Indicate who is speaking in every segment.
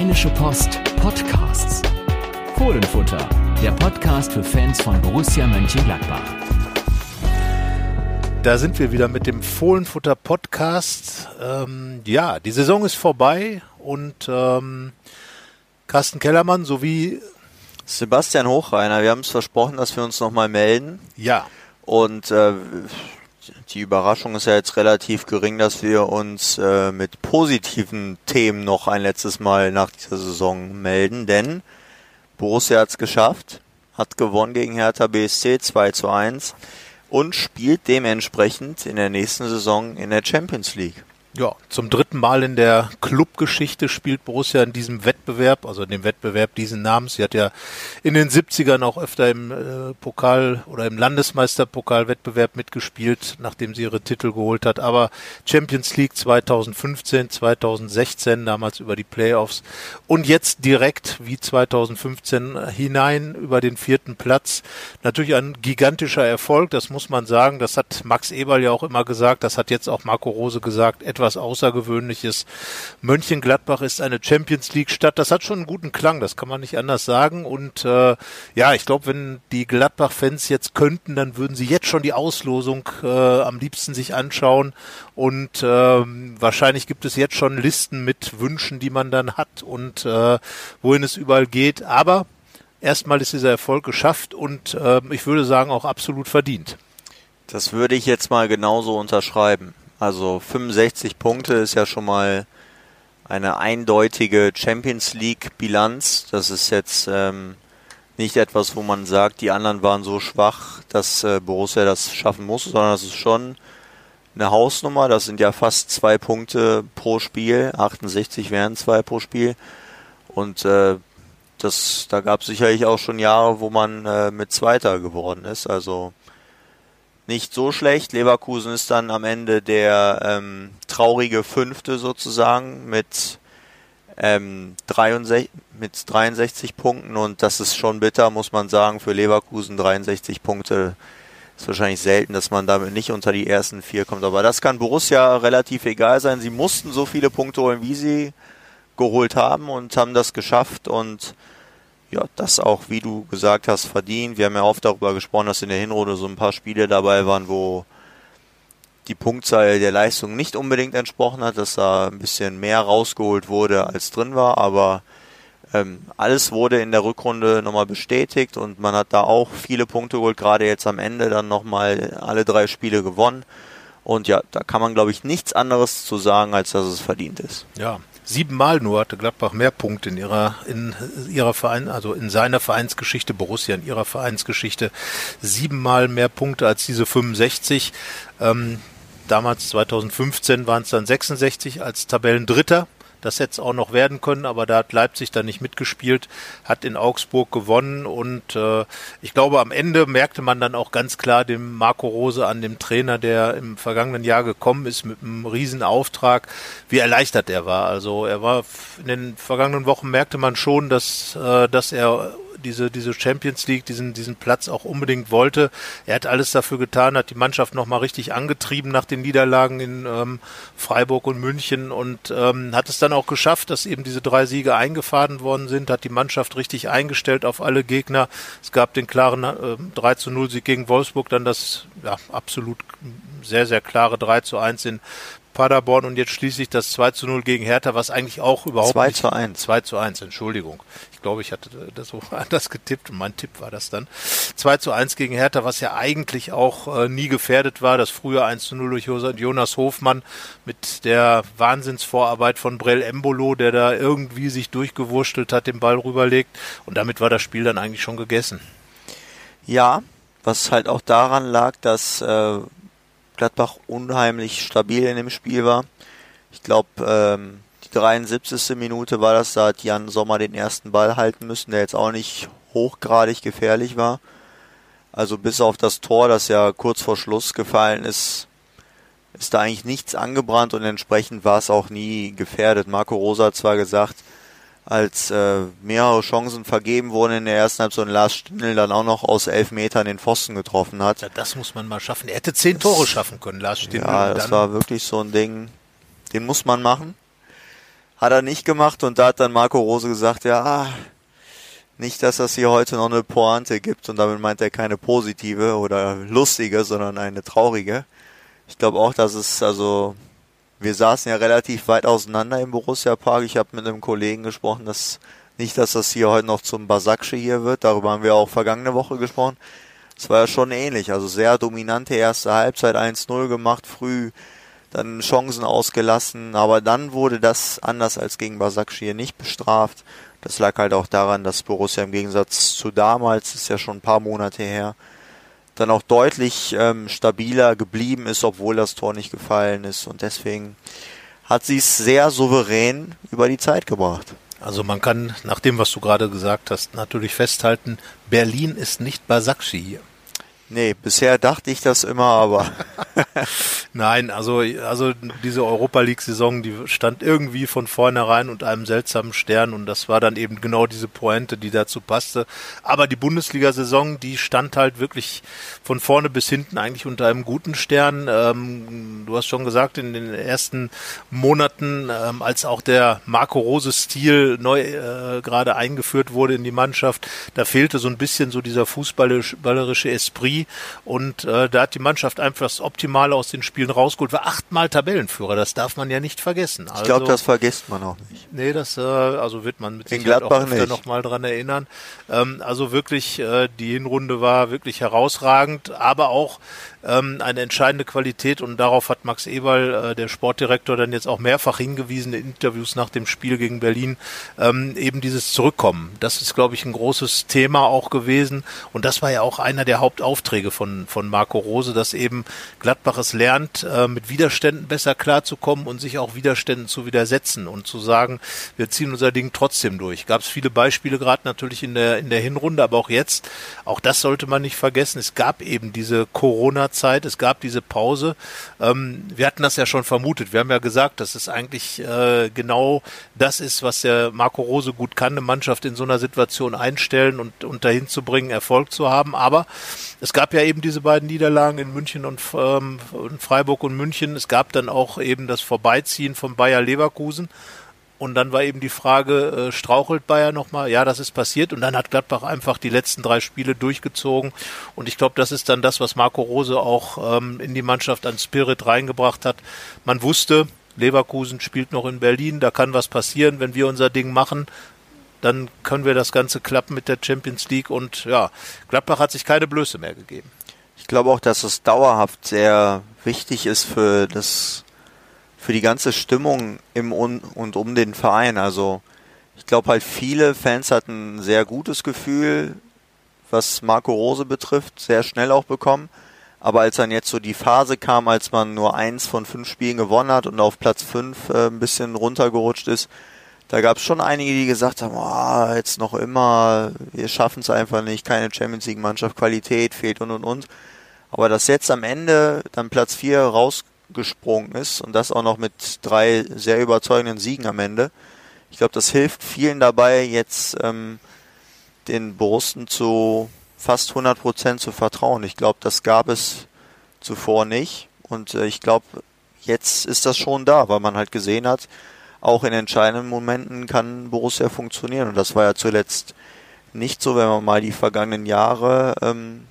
Speaker 1: Rheinische Post Podcasts. Fohlenfutter, der Podcast für Fans von Borussia Mönchengladbach.
Speaker 2: Da sind wir wieder mit dem Fohlenfutter Podcast. Ähm, ja, die Saison ist vorbei und ähm, Carsten Kellermann sowie
Speaker 3: Sebastian Hochreiner, wir haben es versprochen, dass wir uns nochmal melden.
Speaker 2: Ja.
Speaker 3: Und äh, die Überraschung ist ja jetzt relativ gering, dass wir uns äh, mit positiven Themen noch ein letztes Mal nach dieser Saison melden, denn Borussia hat es geschafft, hat gewonnen gegen Hertha BSC 2 zu 1 und spielt dementsprechend in der nächsten Saison in der Champions League.
Speaker 2: Ja, zum dritten Mal in der Clubgeschichte spielt Borussia in diesem Wettbewerb, also in dem Wettbewerb diesen Namens. Sie hat ja in den 70ern auch öfter im äh, Pokal oder im Landesmeisterpokalwettbewerb mitgespielt, nachdem sie ihre Titel geholt hat. Aber Champions League 2015, 2016, damals über die Playoffs und jetzt direkt wie 2015 hinein über den vierten Platz. Natürlich ein gigantischer Erfolg, das muss man sagen. Das hat Max Eberl ja auch immer gesagt, das hat jetzt auch Marco Rose gesagt etwas Außergewöhnliches. Mönchengladbach ist eine Champions League Stadt. Das hat schon einen guten Klang, das kann man nicht anders sagen. Und äh, ja, ich glaube, wenn die Gladbach-Fans jetzt könnten, dann würden sie jetzt schon die Auslosung äh, am liebsten sich anschauen. Und äh, wahrscheinlich gibt es jetzt schon Listen mit Wünschen, die man dann hat und äh, wohin es überall geht. Aber erstmal ist dieser Erfolg geschafft und äh, ich würde sagen auch absolut verdient.
Speaker 3: Das würde ich jetzt mal genauso unterschreiben. Also 65 Punkte ist ja schon mal eine eindeutige Champions League Bilanz. Das ist jetzt ähm, nicht etwas, wo man sagt, die anderen waren so schwach, dass äh, Borussia das schaffen muss, sondern das ist schon eine Hausnummer. Das sind ja fast zwei Punkte pro Spiel. 68 wären zwei pro Spiel. Und äh, das, da gab es sicherlich auch schon Jahre, wo man äh, mit Zweiter geworden ist. Also nicht so schlecht. Leverkusen ist dann am Ende der ähm, traurige Fünfte sozusagen mit, ähm, 63, mit 63 Punkten und das ist schon bitter, muss man sagen, für Leverkusen 63 Punkte ist wahrscheinlich selten, dass man damit nicht unter die ersten vier kommt. Aber das kann Borussia relativ egal sein. Sie mussten so viele Punkte holen, wie sie geholt haben und haben das geschafft und ja, das auch, wie du gesagt hast, verdient. Wir haben ja oft darüber gesprochen, dass in der Hinrunde so ein paar Spiele dabei waren, wo die Punktzahl der Leistung nicht unbedingt entsprochen hat, dass da ein bisschen mehr rausgeholt wurde, als drin war, aber ähm, alles wurde in der Rückrunde nochmal bestätigt und man hat da auch viele Punkte geholt, gerade jetzt am Ende dann nochmal alle drei Spiele gewonnen. Und ja, da kann man, glaube ich, nichts anderes zu sagen, als dass es verdient ist.
Speaker 2: Ja, Siebenmal nur hatte Gladbach mehr Punkte in ihrer, in ihrer Verein, also in seiner Vereinsgeschichte, Borussia in ihrer Vereinsgeschichte, siebenmal mehr Punkte als diese 65. Ähm, damals 2015 waren es dann 66 als Tabellendritter. Das hätte es auch noch werden können, aber da hat Leipzig dann nicht mitgespielt, hat in Augsburg gewonnen und äh, ich glaube, am Ende merkte man dann auch ganz klar dem Marco Rose an, dem Trainer, der im vergangenen Jahr gekommen ist mit einem Riesenauftrag, wie erleichtert er war. Also er war in den vergangenen Wochen merkte man schon, dass, äh, dass er diese, diese Champions League, diesen, diesen Platz auch unbedingt wollte. Er hat alles dafür getan, hat die Mannschaft nochmal richtig angetrieben nach den Niederlagen in ähm, Freiburg und München und ähm, hat es dann auch geschafft, dass eben diese drei Siege eingefahren worden sind, hat die Mannschaft richtig eingestellt auf alle Gegner. Es gab den klaren äh, 3 zu 0 Sieg gegen Wolfsburg, dann das ja, absolut sehr, sehr klare 3 zu 1 in Paderborn und jetzt schließlich das 2 zu 0 gegen Hertha, was eigentlich auch überhaupt
Speaker 3: 2 zu 1.
Speaker 2: 2 zu 1, Entschuldigung. Ich glaube, ich hatte das so anders getippt und mein Tipp war das dann. 2 zu 1 gegen Hertha, was ja eigentlich auch äh, nie gefährdet war. Das frühe 1 zu 0 durch Jonas Hofmann mit der Wahnsinnsvorarbeit von Brell Embolo, der da irgendwie sich durchgewurschtelt hat, den Ball rüberlegt und damit war das Spiel dann eigentlich schon gegessen.
Speaker 3: Ja, was halt auch daran lag, dass äh, Gladbach unheimlich stabil in dem Spiel war. Ich glaube, ähm, die 73. Minute war das, da hat Jan Sommer den ersten Ball halten müssen, der jetzt auch nicht hochgradig gefährlich war. Also bis auf das Tor, das ja kurz vor Schluss gefallen ist, ist da eigentlich nichts angebrannt und entsprechend war es auch nie gefährdet. Marco Rosa hat zwar gesagt, als äh, mehrere Chancen vergeben wurden in der ersten Halbzeit und Lars Stindl dann auch noch aus elf Metern den Pfosten getroffen hat.
Speaker 2: Ja, das muss man mal schaffen. Er hätte zehn Tore schaffen können, Lars Stindl.
Speaker 3: Ja, das war wirklich so ein Ding, den muss man machen. Hat er nicht gemacht und da hat dann Marco Rose gesagt, ja, nicht, dass das hier heute noch eine Pointe gibt und damit meint er keine positive oder lustige, sondern eine traurige. Ich glaube auch, dass es, also, wir saßen ja relativ weit auseinander im Borussia Park. Ich habe mit einem Kollegen gesprochen, dass nicht, dass das hier heute noch zum Basaksche hier wird. Darüber haben wir auch vergangene Woche gesprochen. Es war ja schon ähnlich. Also sehr dominante erste Halbzeit 1-0 gemacht, früh dann Chancen ausgelassen, aber dann wurde das anders als gegen Basakşehir nicht bestraft. Das lag halt auch daran, dass Borussia im Gegensatz zu damals, ist ja schon ein paar Monate her, dann auch deutlich ähm, stabiler geblieben ist, obwohl das Tor nicht gefallen ist. Und deswegen hat sie es sehr souverän über die Zeit gebracht.
Speaker 2: Also man kann nach dem, was du gerade gesagt hast, natürlich festhalten, Berlin ist nicht Basakşehir.
Speaker 3: Nee, bisher dachte ich das immer, aber.
Speaker 2: Nein, also, also diese Europa League-Saison, die stand irgendwie von vornherein unter einem seltsamen Stern und das war dann eben genau diese Pointe, die dazu passte. Aber die Bundesliga-Saison, die stand halt wirklich von vorne bis hinten eigentlich unter einem guten Stern. Ähm, du hast schon gesagt, in den ersten Monaten, ähm, als auch der Marco Rose-Stil neu äh, gerade eingeführt wurde in die Mannschaft, da fehlte so ein bisschen so dieser fußballerische Esprit und äh, da hat die Mannschaft einfach das Optimale aus den Spielen rausgeholt. War achtmal Tabellenführer, das darf man ja nicht vergessen.
Speaker 3: Also, ich glaube, das vergisst man auch nicht.
Speaker 2: Nee, das äh, also wird man mit Sicherheit
Speaker 3: auch öfter
Speaker 2: noch mal dran erinnern. Ähm, also wirklich, äh, die Hinrunde war wirklich herausragend, aber auch ähm, eine entscheidende Qualität und darauf hat Max Eberl, äh, der Sportdirektor, dann jetzt auch mehrfach hingewiesen in Interviews nach dem Spiel gegen Berlin, ähm, eben dieses Zurückkommen. Das ist, glaube ich, ein großes Thema auch gewesen und das war ja auch einer der Hauptaufträge von, von Marco Rose, dass eben Gladbach es lernt, äh, mit Widerständen besser klarzukommen und sich auch Widerständen zu widersetzen und zu sagen, wir ziehen unser Ding trotzdem durch. Gab es viele Beispiele gerade natürlich in der, in der Hinrunde, aber auch jetzt, auch das sollte man nicht vergessen, es gab eben diese Corona Zeit. Es gab diese Pause. Ähm, wir hatten das ja schon vermutet. Wir haben ja gesagt, dass es eigentlich äh, genau das ist, was der Marco Rose gut kann, eine Mannschaft in so einer Situation einstellen und, und dahin zu bringen, Erfolg zu haben. Aber es gab ja eben diese beiden Niederlagen in München und ähm, Freiburg und München. Es gab dann auch eben das Vorbeiziehen von Bayer Leverkusen. Und dann war eben die Frage, äh, strauchelt Bayern nochmal? Ja, das ist passiert. Und dann hat Gladbach einfach die letzten drei Spiele durchgezogen. Und ich glaube, das ist dann das, was Marco Rose auch ähm, in die Mannschaft an Spirit reingebracht hat. Man wusste, Leverkusen spielt noch in Berlin, da kann was passieren, wenn wir unser Ding machen. Dann können wir das Ganze klappen mit der Champions League. Und ja, Gladbach hat sich keine Blöße mehr gegeben.
Speaker 3: Ich glaube auch, dass es dauerhaft sehr wichtig ist für das für die ganze Stimmung im und, um den Verein. Also ich glaube halt viele Fans hatten ein sehr gutes Gefühl, was Marco Rose betrifft, sehr schnell auch bekommen. Aber als dann jetzt so die Phase kam, als man nur eins von fünf Spielen gewonnen hat und auf Platz fünf äh, ein bisschen runtergerutscht ist, da gab es schon einige, die gesagt haben, oh, jetzt noch immer, wir schaffen es einfach nicht, keine Champions League Mannschaft, Qualität fehlt und und und. Aber dass jetzt am Ende dann Platz vier raus gesprungen ist und das auch noch mit drei sehr überzeugenden Siegen am Ende. Ich glaube, das hilft vielen dabei, jetzt ähm, den Borussen zu fast 100 Prozent zu vertrauen. Ich glaube, das gab es zuvor nicht und äh, ich glaube, jetzt ist das schon da, weil man halt gesehen hat, auch in entscheidenden Momenten kann Borussia funktionieren und das war ja zuletzt nicht so, wenn man mal die vergangenen Jahre ähm,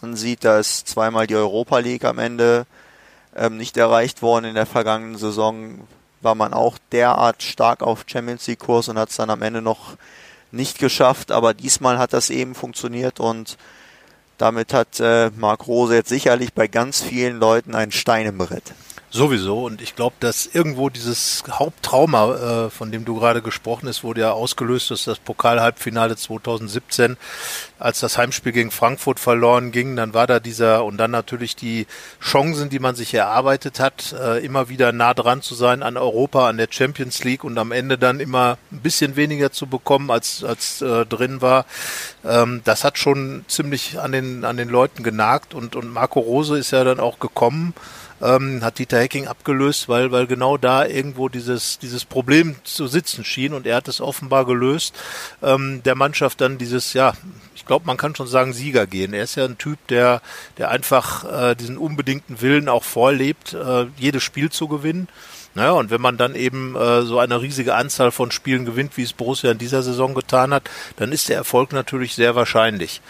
Speaker 3: ansieht, da ist zweimal die Europa League am Ende ähm, nicht erreicht worden. In der vergangenen Saison war man auch derart stark auf Champions League Kurs und hat es dann am Ende noch nicht geschafft. Aber diesmal hat das eben funktioniert und damit hat äh, Marc Rose jetzt sicherlich bei ganz vielen Leuten einen Stein im Brett.
Speaker 2: Sowieso. Und ich glaube, dass irgendwo dieses Haupttrauma, äh, von dem du gerade gesprochen hast, wurde ja ausgelöst durch das Pokal-Halbfinale 2017, als das Heimspiel gegen Frankfurt verloren ging. Dann war da dieser und dann natürlich die Chancen, die man sich erarbeitet hat, äh, immer wieder nah dran zu sein an Europa, an der Champions League und am Ende dann immer ein bisschen weniger zu bekommen, als, als äh, drin war. Ähm, das hat schon ziemlich an den, an den Leuten genagt und, und Marco Rose ist ja dann auch gekommen ähm, hat Dieter Hecking abgelöst, weil, weil genau da irgendwo dieses, dieses Problem zu sitzen schien und er hat es offenbar gelöst, ähm, der Mannschaft dann dieses, ja, ich glaube, man kann schon sagen, Sieger gehen. Er ist ja ein Typ, der, der einfach äh, diesen unbedingten Willen auch vorlebt, äh, jedes Spiel zu gewinnen. Naja, und wenn man dann eben äh, so eine riesige Anzahl von Spielen gewinnt, wie es Borussia in dieser Saison getan hat, dann ist der Erfolg natürlich sehr wahrscheinlich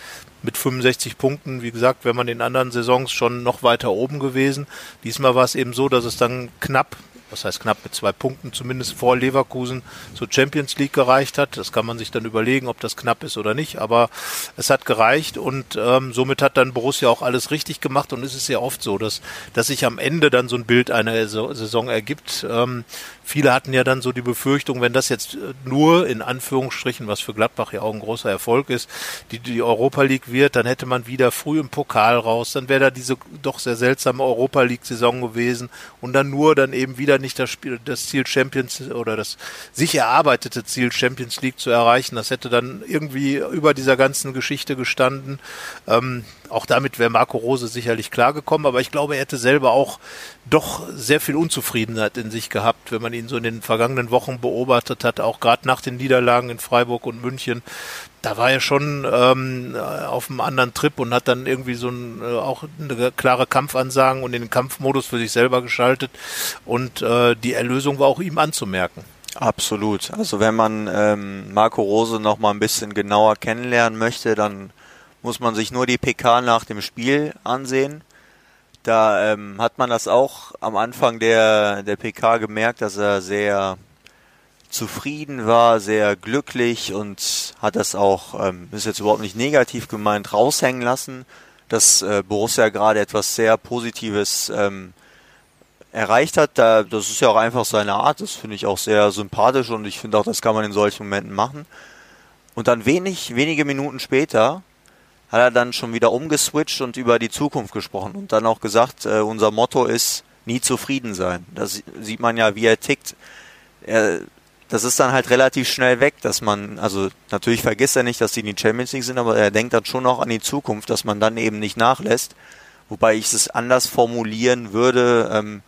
Speaker 2: mit 65 Punkten. Wie gesagt, wenn man in anderen Saisons schon noch weiter oben gewesen. Diesmal war es eben so, dass es dann knapp was heißt knapp mit zwei Punkten zumindest vor Leverkusen zur Champions League gereicht hat. Das kann man sich dann überlegen, ob das knapp ist oder nicht, aber es hat gereicht und ähm, somit hat dann Borussia auch alles richtig gemacht und es ist ja oft so, dass, dass sich am Ende dann so ein Bild einer Saison ergibt. Ähm, Viele hatten ja dann so die Befürchtung, wenn das jetzt äh, nur in Anführungsstrichen, was für Gladbach ja auch ein großer Erfolg ist, die, die Europa League wird, dann hätte man wieder früh im Pokal raus, dann wäre da diese doch sehr seltsame Europa League Saison gewesen und dann nur dann eben wieder nicht das Spiel, das Ziel Champions oder das sich erarbeitete Ziel Champions League zu erreichen. Das hätte dann irgendwie über dieser ganzen Geschichte gestanden. Ähm, auch damit wäre Marco Rose sicherlich klargekommen, aber ich glaube, er hätte selber auch doch sehr viel Unzufriedenheit in sich gehabt, wenn man ihn so in den vergangenen Wochen beobachtet hat, auch gerade nach den Niederlagen in Freiburg und München. Da war er schon ähm, auf einem anderen Trip und hat dann irgendwie so ein, äh, auch eine klare Kampfansagen und den Kampfmodus für sich selber geschaltet. Und äh, die Erlösung war auch ihm anzumerken.
Speaker 3: Absolut. Also wenn man ähm, Marco Rose noch mal ein bisschen genauer kennenlernen möchte, dann muss man sich nur die PK nach dem Spiel ansehen. Da ähm, hat man das auch am Anfang der, der PK gemerkt, dass er sehr zufrieden war, sehr glücklich und hat das auch, ähm, ist jetzt überhaupt nicht negativ gemeint, raushängen lassen, dass äh, Borussia gerade etwas sehr Positives ähm, erreicht hat. Da, das ist ja auch einfach seine Art, das finde ich auch sehr sympathisch und ich finde auch, das kann man in solchen Momenten machen. Und dann wenig, wenige Minuten später hat er dann schon wieder umgeswitcht und über die Zukunft gesprochen und dann auch gesagt, äh, unser Motto ist nie zufrieden sein. Das sieht man ja, wie er tickt. Er, das ist dann halt relativ schnell weg, dass man, also natürlich vergisst er nicht, dass die in die Champions League sind, aber er denkt dann schon auch an die Zukunft, dass man dann eben nicht nachlässt. Wobei ich es anders formulieren würde, ähm,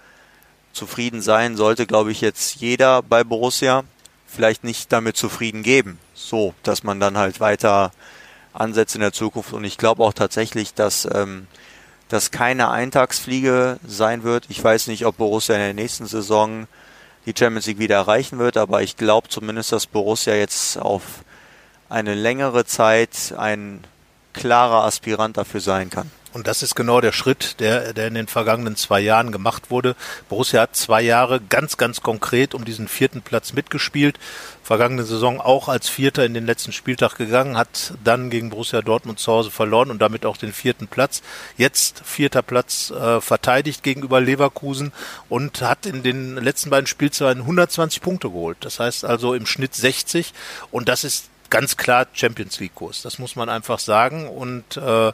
Speaker 3: zufrieden sein sollte, glaube ich, jetzt jeder bei Borussia vielleicht nicht damit zufrieden geben. So, dass man dann halt weiter Ansätze in der Zukunft. Und ich glaube auch tatsächlich, dass ähm, das keine Eintagsfliege sein wird. Ich weiß nicht, ob Borussia in der nächsten Saison die Champions League wieder erreichen wird, aber ich glaube zumindest, dass Borussia jetzt auf eine längere Zeit ein klarer Aspirant dafür sein kann.
Speaker 2: Und das ist genau der Schritt, der, der in den vergangenen zwei Jahren gemacht wurde. Borussia hat zwei Jahre ganz, ganz konkret um diesen vierten Platz mitgespielt. Vergangene Saison auch als Vierter in den letzten Spieltag gegangen, hat dann gegen Borussia Dortmund zu Hause verloren und damit auch den vierten Platz. Jetzt vierter Platz äh, verteidigt gegenüber Leverkusen und hat in den letzten beiden Spielzeiten 120 Punkte geholt. Das heißt also im Schnitt 60 und das ist ganz klar Champions League Kurs. Das muss man einfach sagen. Und äh,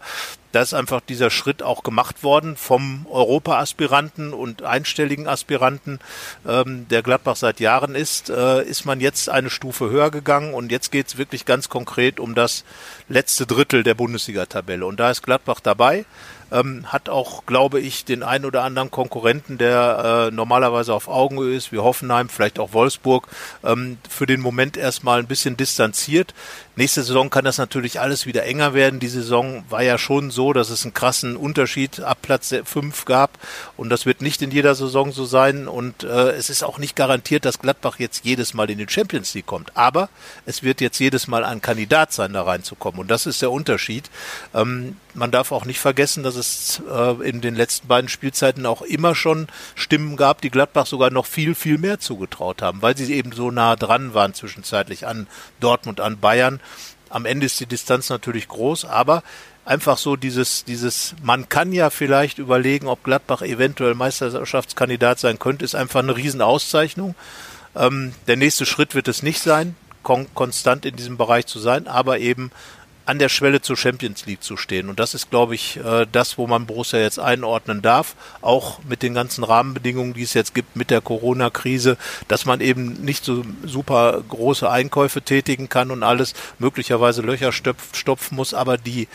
Speaker 2: da ist einfach dieser Schritt auch gemacht worden vom Europa-Aspiranten und einstelligen Aspiranten, ähm, der Gladbach seit Jahren ist, äh, ist man jetzt eine Stufe höher gegangen und jetzt geht es wirklich ganz konkret um das letzte Drittel der Bundesliga-Tabelle. Und da ist Gladbach dabei ähm, hat auch, glaube ich, den einen oder anderen Konkurrenten, der äh, normalerweise auf Augenhöhe ist, wie Hoffenheim, vielleicht auch Wolfsburg, ähm, für den Moment erstmal ein bisschen distanziert. Nächste Saison kann das natürlich alles wieder enger werden. Die Saison war ja schon so, dass es einen krassen Unterschied ab Platz 5 gab und das wird nicht in jeder Saison so sein und äh, es ist auch nicht garantiert, dass Gladbach jetzt jedes Mal in die Champions League kommt. Aber es wird jetzt jedes Mal ein Kandidat sein, da reinzukommen und das ist der Unterschied. Ähm, man darf auch nicht vergessen, dass es äh, in den letzten beiden Spielzeiten auch immer schon Stimmen gab, die Gladbach sogar noch viel, viel mehr zugetraut haben, weil sie eben so nah dran waren zwischenzeitlich an Dortmund, an Bayern. Am Ende ist die Distanz natürlich groß, aber einfach so dieses, dieses, man kann ja vielleicht überlegen, ob Gladbach eventuell Meisterschaftskandidat sein könnte, ist einfach eine Riesenauszeichnung. Ähm, der nächste Schritt wird es nicht sein, kon konstant in diesem Bereich zu sein, aber eben an der Schwelle zur Champions League zu stehen. Und das ist, glaube ich, äh, das, wo man Borussia jetzt einordnen darf, auch mit den ganzen Rahmenbedingungen, die es jetzt gibt mit der Corona-Krise, dass man eben nicht so super große Einkäufe tätigen kann und alles möglicherweise Löcher stopfen muss, aber die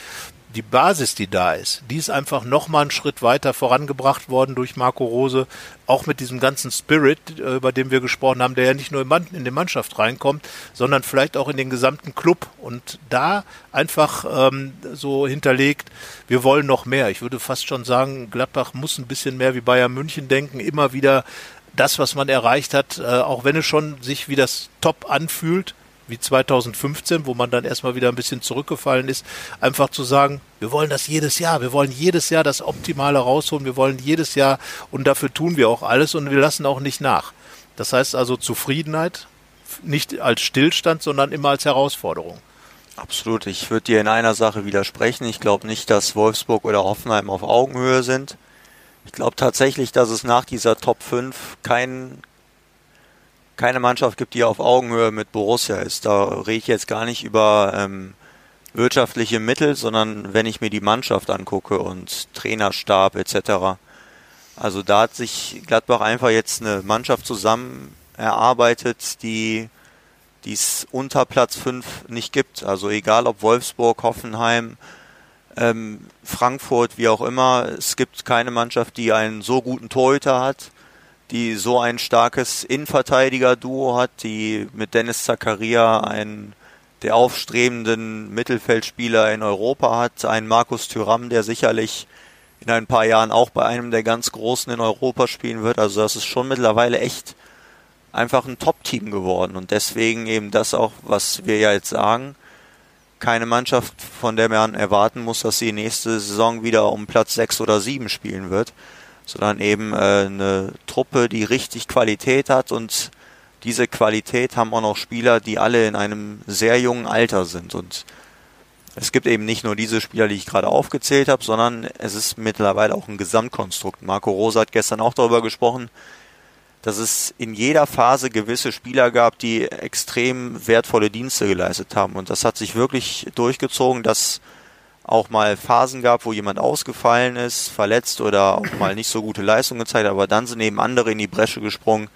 Speaker 2: die Basis, die da ist, die ist einfach nochmal einen Schritt weiter vorangebracht worden durch Marco Rose, auch mit diesem ganzen Spirit, äh, über den wir gesprochen haben, der ja nicht nur in die Mannschaft reinkommt, sondern vielleicht auch in den gesamten Club und da einfach ähm, so hinterlegt, wir wollen noch mehr. Ich würde fast schon sagen, Gladbach muss ein bisschen mehr wie Bayern München denken, immer wieder das, was man erreicht hat, äh, auch wenn es schon sich wie das Top anfühlt, wie 2015, wo man dann erstmal wieder ein bisschen zurückgefallen ist, einfach zu sagen, wir wollen das jedes Jahr, wir wollen jedes Jahr das Optimale rausholen, wir wollen jedes Jahr und dafür tun wir auch alles und wir lassen auch nicht nach. Das heißt also Zufriedenheit, nicht als Stillstand, sondern immer als Herausforderung.
Speaker 3: Absolut. Ich würde dir in einer Sache widersprechen. Ich glaube nicht, dass Wolfsburg oder Hoffenheim auf Augenhöhe sind. Ich glaube tatsächlich, dass es nach dieser Top 5 kein, keine Mannschaft gibt, die auf Augenhöhe mit Borussia ist. Da rede ich jetzt gar nicht über ähm, wirtschaftliche Mittel, sondern wenn ich mir die Mannschaft angucke und Trainerstab etc. Also da hat sich Gladbach einfach jetzt eine Mannschaft zusammen erarbeitet, die es unter Platz 5 nicht gibt. Also egal ob Wolfsburg, Hoffenheim, ähm, Frankfurt, wie auch immer, es gibt keine Mannschaft, die einen so guten Torhüter hat, die so ein starkes Innenverteidiger-Duo hat, die mit Dennis Zakaria einen der aufstrebenden Mittelfeldspieler in Europa hat, einen Markus Thüram, der sicherlich in ein paar Jahren auch bei einem der ganz Großen in Europa spielen wird. Also das ist schon mittlerweile echt einfach ein Top-Team geworden und deswegen eben das auch, was wir ja jetzt sagen, keine Mannschaft, von der man erwarten muss, dass sie nächste Saison wieder um Platz 6 oder 7 spielen wird, sondern eben äh, eine Truppe, die richtig Qualität hat und diese Qualität haben auch noch Spieler, die alle in einem sehr jungen Alter sind und es gibt eben nicht nur diese Spieler, die ich gerade aufgezählt habe, sondern es ist mittlerweile auch ein Gesamtkonstrukt. Marco Rosa hat gestern auch darüber gesprochen, dass es in jeder Phase gewisse Spieler gab, die extrem wertvolle Dienste geleistet haben. Und das hat sich wirklich durchgezogen, dass auch mal Phasen gab, wo jemand ausgefallen ist, verletzt oder auch mal nicht so gute Leistung gezeigt aber dann sind eben andere in die Bresche gesprungen.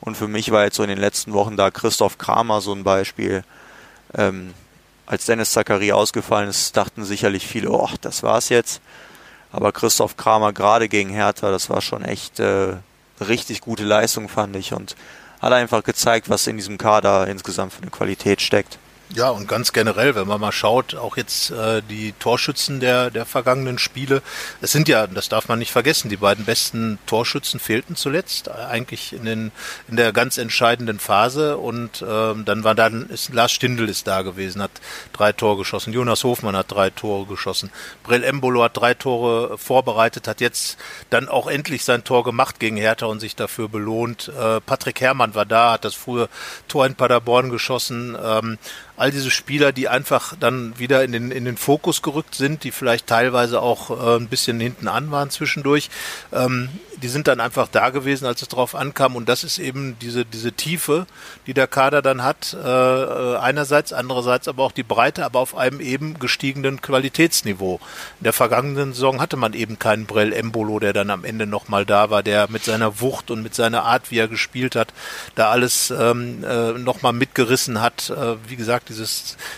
Speaker 3: Und für mich war jetzt so in den letzten Wochen da Christoph Kramer so ein Beispiel. Ähm, als Dennis Zachary ausgefallen ist, dachten sicherlich viele, oh, das war's jetzt. Aber Christoph Kramer gerade gegen Hertha, das war schon echt äh, richtig gute Leistung, fand ich. Und hat einfach gezeigt, was in diesem Kader insgesamt für eine Qualität steckt.
Speaker 2: Ja, und ganz generell, wenn man mal schaut, auch jetzt äh, die Torschützen der, der vergangenen Spiele, es sind ja, das darf man nicht vergessen, die beiden besten Torschützen fehlten zuletzt, eigentlich in, den, in der ganz entscheidenden Phase. Und ähm, dann war dann, ist, Lars Stindl ist da gewesen, hat drei Tore geschossen, Jonas Hofmann hat drei Tore geschossen, Brell Embolo hat drei Tore vorbereitet, hat jetzt dann auch endlich sein Tor gemacht gegen Hertha und sich dafür belohnt. Äh, Patrick Herrmann war da, hat das frühe Tor in Paderborn geschossen, ähm, all diese Spieler, die einfach dann wieder in den, in den Fokus gerückt sind, die vielleicht teilweise auch äh, ein bisschen hinten an waren zwischendurch, ähm, die sind dann einfach da gewesen, als es drauf ankam. Und das ist eben diese, diese Tiefe, die der Kader dann hat, äh, äh einerseits, andererseits aber auch die Breite, aber auf einem eben gestiegenen Qualitätsniveau. In der vergangenen Saison hatte man eben keinen Brell Embolo, der dann am Ende nochmal da war, der mit seiner Wucht und mit seiner Art, wie er gespielt hat, da alles ähm, äh, nochmal mitgerissen hat. Äh, wie gesagt, diese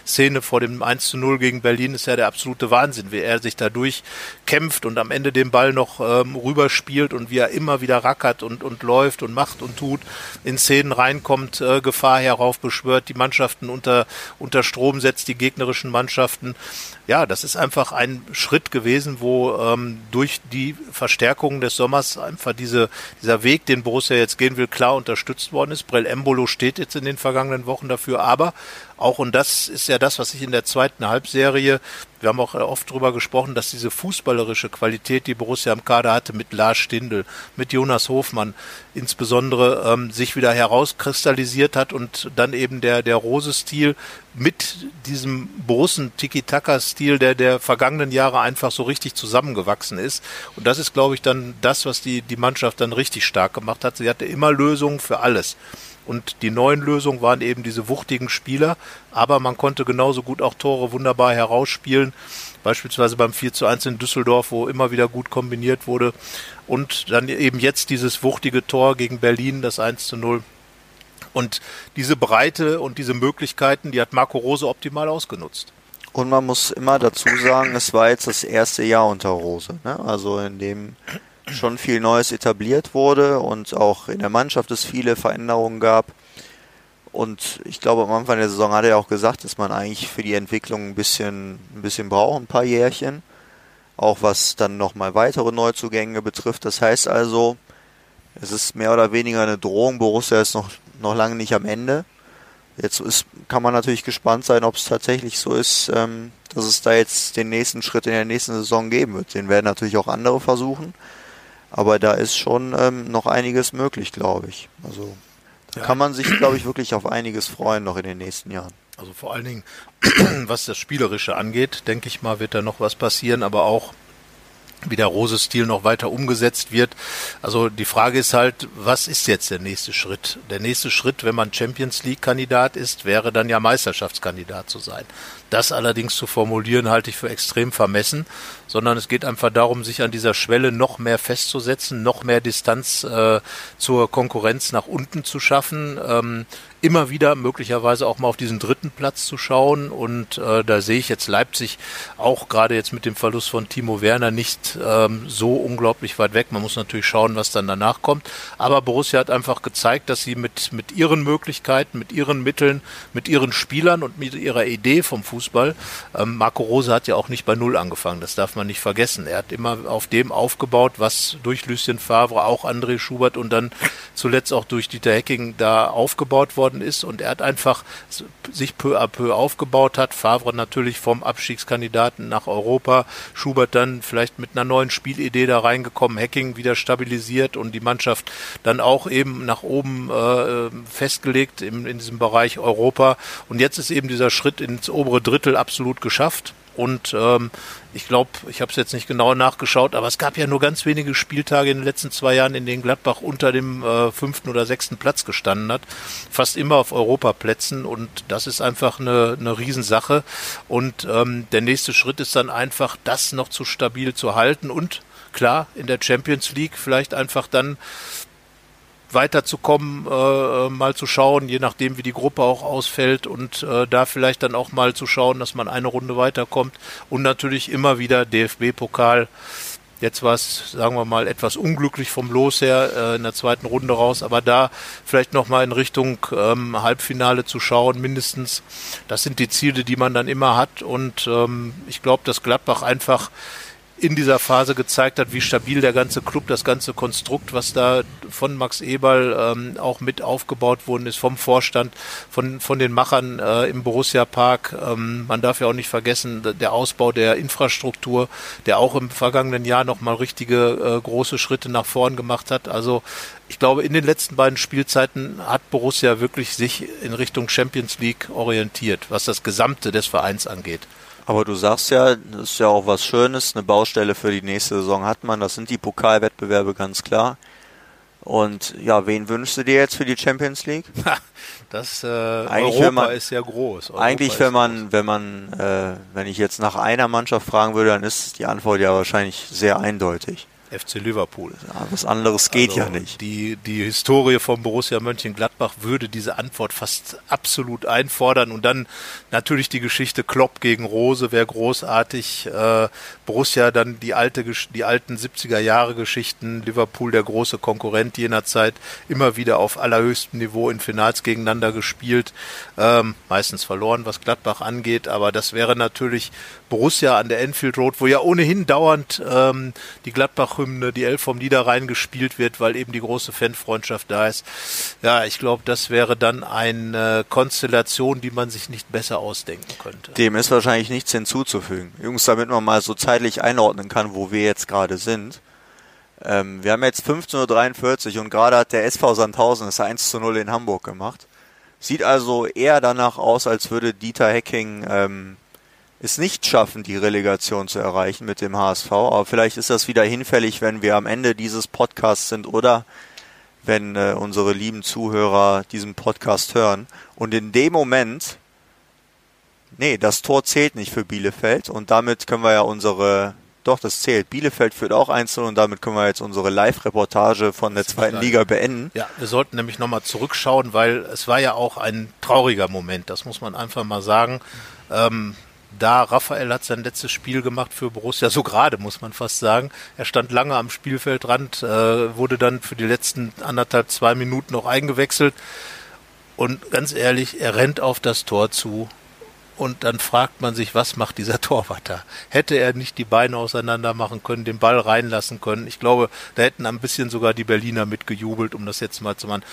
Speaker 2: Szene vor dem 1 zu 0 gegen Berlin ist ja der absolute Wahnsinn, wie er sich dadurch kämpft und am Ende den Ball noch ähm, rüberspielt und wie er immer wieder rackert und, und läuft und macht und tut, in Szenen reinkommt, äh, Gefahr heraufbeschwört, die Mannschaften unter, unter Strom setzt, die gegnerischen Mannschaften ja, das ist einfach ein Schritt gewesen, wo ähm, durch die Verstärkung des Sommers einfach diese, dieser Weg, den Borussia jetzt gehen will, klar unterstützt worden ist. Brell Embolo steht jetzt in den vergangenen Wochen dafür, aber auch, und das ist ja das, was ich in der zweiten Halbserie, wir haben auch oft darüber gesprochen, dass diese fußballerische Qualität, die Borussia im Kader hatte, mit Lars Stindl, mit Jonas Hofmann insbesondere, ähm, sich wieder herauskristallisiert hat und dann eben der, der Rose-Stil mit diesem Borussen Tiki-Taka-Stil der, der vergangenen Jahre einfach so richtig zusammengewachsen ist. Und das ist, glaube ich, dann das, was die, die Mannschaft dann richtig stark gemacht hat. Sie hatte immer Lösungen für alles. Und die neuen Lösungen waren eben diese wuchtigen Spieler, aber man konnte genauso gut auch Tore wunderbar herausspielen. Beispielsweise beim 4 zu 1 in Düsseldorf, wo immer wieder gut kombiniert wurde. Und dann eben jetzt dieses wuchtige Tor gegen Berlin, das 1 zu 0. Und diese Breite und diese Möglichkeiten, die hat Marco Rose optimal ausgenutzt.
Speaker 3: Und man muss immer dazu sagen, es war jetzt das erste Jahr unter Rose. Ne? Also in dem schon viel Neues etabliert wurde und auch in der Mannschaft es viele Veränderungen gab. Und ich glaube, am Anfang der Saison hat er auch gesagt, dass man eigentlich für die Entwicklung ein bisschen, ein bisschen braucht, ein paar Jährchen. Auch was dann nochmal weitere Neuzugänge betrifft. Das heißt also, Es ist mehr oder weniger eine Drohung. Borussia ist noch, noch lange nicht am Ende. Jetzt ist, kann man natürlich gespannt sein, ob es tatsächlich so ist, ähm, dass es da jetzt den nächsten Schritt in der nächsten Saison geben wird. Den werden natürlich auch andere versuchen. Aber da ist schon ähm, noch einiges möglich, glaube ich. Also da ja. kann man sich, glaube ich, wirklich auf einiges freuen noch in den nächsten Jahren.
Speaker 2: Also vor allen Dingen, was das Spielerische angeht, denke ich mal, wird da noch was passieren, aber auch wie der Rose-Stil noch weiter umgesetzt wird. Also die Frage ist halt, was ist jetzt der nächste Schritt? Der nächste Schritt, wenn man Champions League-Kandidat ist, wäre dann ja Meisterschaftskandidat zu sein. Das allerdings zu formulieren, halte ich für extrem vermessen, sondern es geht einfach darum, sich an dieser Schwelle noch mehr festzusetzen, noch mehr Distanz äh, zur Konkurrenz nach unten zu schaffen, ähm, immer wieder möglicherweise auch mal auf diesen dritten Platz zu schauen. Und äh, da sehe ich jetzt Leipzig auch gerade jetzt mit dem Verlust von Timo Werner nicht ähm, so unglaublich weit weg. Man muss natürlich schauen, was dann danach kommt. Aber Borussia hat einfach gezeigt, dass sie mit, mit ihren Möglichkeiten, mit ihren Mitteln, mit ihren Spielern und mit ihrer Idee vom Fußball Fußball. Ähm, Marco Rose hat ja auch nicht bei Null angefangen, das darf man nicht vergessen. Er hat immer auf dem aufgebaut, was durch Lucien Favre, auch André Schubert und dann zuletzt auch durch Dieter Hecking da aufgebaut worden ist. Und er hat einfach sich peu à peu aufgebaut hat. Favre natürlich vom Abstiegskandidaten nach Europa, Schubert dann vielleicht mit einer neuen Spielidee da reingekommen, Hacking wieder stabilisiert und die Mannschaft dann auch eben nach oben äh, festgelegt im, in diesem Bereich Europa. Und jetzt ist eben dieser Schritt ins obere Drittel absolut geschafft. Und ähm, ich glaube, ich habe es jetzt nicht genau nachgeschaut, aber es gab ja nur ganz wenige Spieltage in den letzten zwei Jahren, in denen Gladbach unter dem äh, fünften oder sechsten Platz gestanden hat. Fast immer auf Europaplätzen und das ist einfach eine, eine Riesensache. Und ähm, der nächste Schritt ist dann einfach, das noch zu stabil zu halten und klar, in der Champions League vielleicht einfach dann weiterzukommen, äh, mal zu schauen, je nachdem wie die Gruppe auch ausfällt und äh, da vielleicht dann auch mal zu schauen, dass man eine Runde weiterkommt und natürlich immer wieder DFB-Pokal. Jetzt war es, sagen wir mal, etwas unglücklich vom Los her äh, in der zweiten Runde raus, aber da vielleicht nochmal in Richtung ähm, Halbfinale zu schauen, mindestens. Das sind die Ziele, die man dann immer hat und ähm, ich glaube, dass Gladbach einfach in dieser Phase gezeigt hat, wie stabil der ganze Club, das ganze Konstrukt, was da von Max Eberl ähm, auch mit aufgebaut worden ist, vom Vorstand, von, von den Machern äh, im Borussia Park. Ähm, man darf ja auch nicht vergessen, der Ausbau der Infrastruktur, der auch im vergangenen Jahr nochmal richtige äh, große Schritte nach vorn gemacht hat. Also ich glaube, in den letzten beiden Spielzeiten hat Borussia wirklich sich in Richtung Champions League orientiert, was das Gesamte des Vereins angeht.
Speaker 3: Aber du sagst ja, das ist ja auch was Schönes, eine Baustelle für die nächste Saison hat man, das sind die Pokalwettbewerbe ganz klar. Und ja, wen wünschst du dir jetzt für die Champions League?
Speaker 2: Das äh, eigentlich, Europa man, ist ja groß.
Speaker 3: Europa eigentlich, wenn man, groß. wenn man, äh, wenn ich jetzt nach einer Mannschaft fragen würde, dann ist die Antwort ja wahrscheinlich sehr eindeutig.
Speaker 2: FC Liverpool.
Speaker 3: Ja, was anderes geht also ja nicht.
Speaker 2: Die, die Historie von Borussia Mönchengladbach würde diese Antwort fast absolut einfordern. Und dann natürlich die Geschichte Klopp gegen Rose wäre großartig. Äh, Borussia dann die alte, die alten 70er Jahre Geschichten. Liverpool der große Konkurrent jener Zeit. Immer wieder auf allerhöchstem Niveau in Finals gegeneinander gespielt. Ähm, meistens verloren, was Gladbach angeht. Aber das wäre natürlich Borussia an der Enfield Road, wo ja ohnehin dauernd ähm, die Gladbach-Hymne, die Elf vom Niederrhein gespielt wird, weil eben die große Fanfreundschaft da ist. Ja, ich glaube, das wäre dann eine Konstellation, die man sich nicht besser ausdenken könnte.
Speaker 3: Dem ist wahrscheinlich nichts hinzuzufügen. Jungs, damit man mal so zeitlich einordnen kann, wo wir jetzt gerade sind. Ähm, wir haben jetzt 15.43 Uhr und gerade hat der SV Sandhausen das 1 zu 0 in Hamburg gemacht. Sieht also eher danach aus, als würde Dieter Hecking ähm, es nicht schaffen, die Relegation zu erreichen mit dem HSV. Aber vielleicht ist das wieder hinfällig, wenn wir am Ende dieses Podcasts sind oder wenn äh, unsere lieben Zuhörer diesen Podcast hören. Und in dem Moment, nee, das Tor zählt nicht für Bielefeld und damit können wir ja unsere, doch, das zählt. Bielefeld führt auch einzeln und damit können wir jetzt unsere Live-Reportage von der zweiten Liga beenden.
Speaker 2: Ja, wir sollten nämlich nochmal zurückschauen, weil es war ja auch ein trauriger Moment, das muss man einfach mal sagen. Ähm, da. Raphael hat sein letztes Spiel gemacht für Borussia, so gerade muss man fast sagen. Er stand lange am Spielfeldrand, äh, wurde dann für die letzten anderthalb, zwei Minuten noch eingewechselt. Und ganz ehrlich, er rennt auf das Tor zu und dann fragt man sich, was macht dieser Torwart da? Hätte er nicht die Beine auseinander machen können, den Ball reinlassen können? Ich glaube, da hätten ein bisschen sogar die Berliner mitgejubelt, um das jetzt mal zu machen.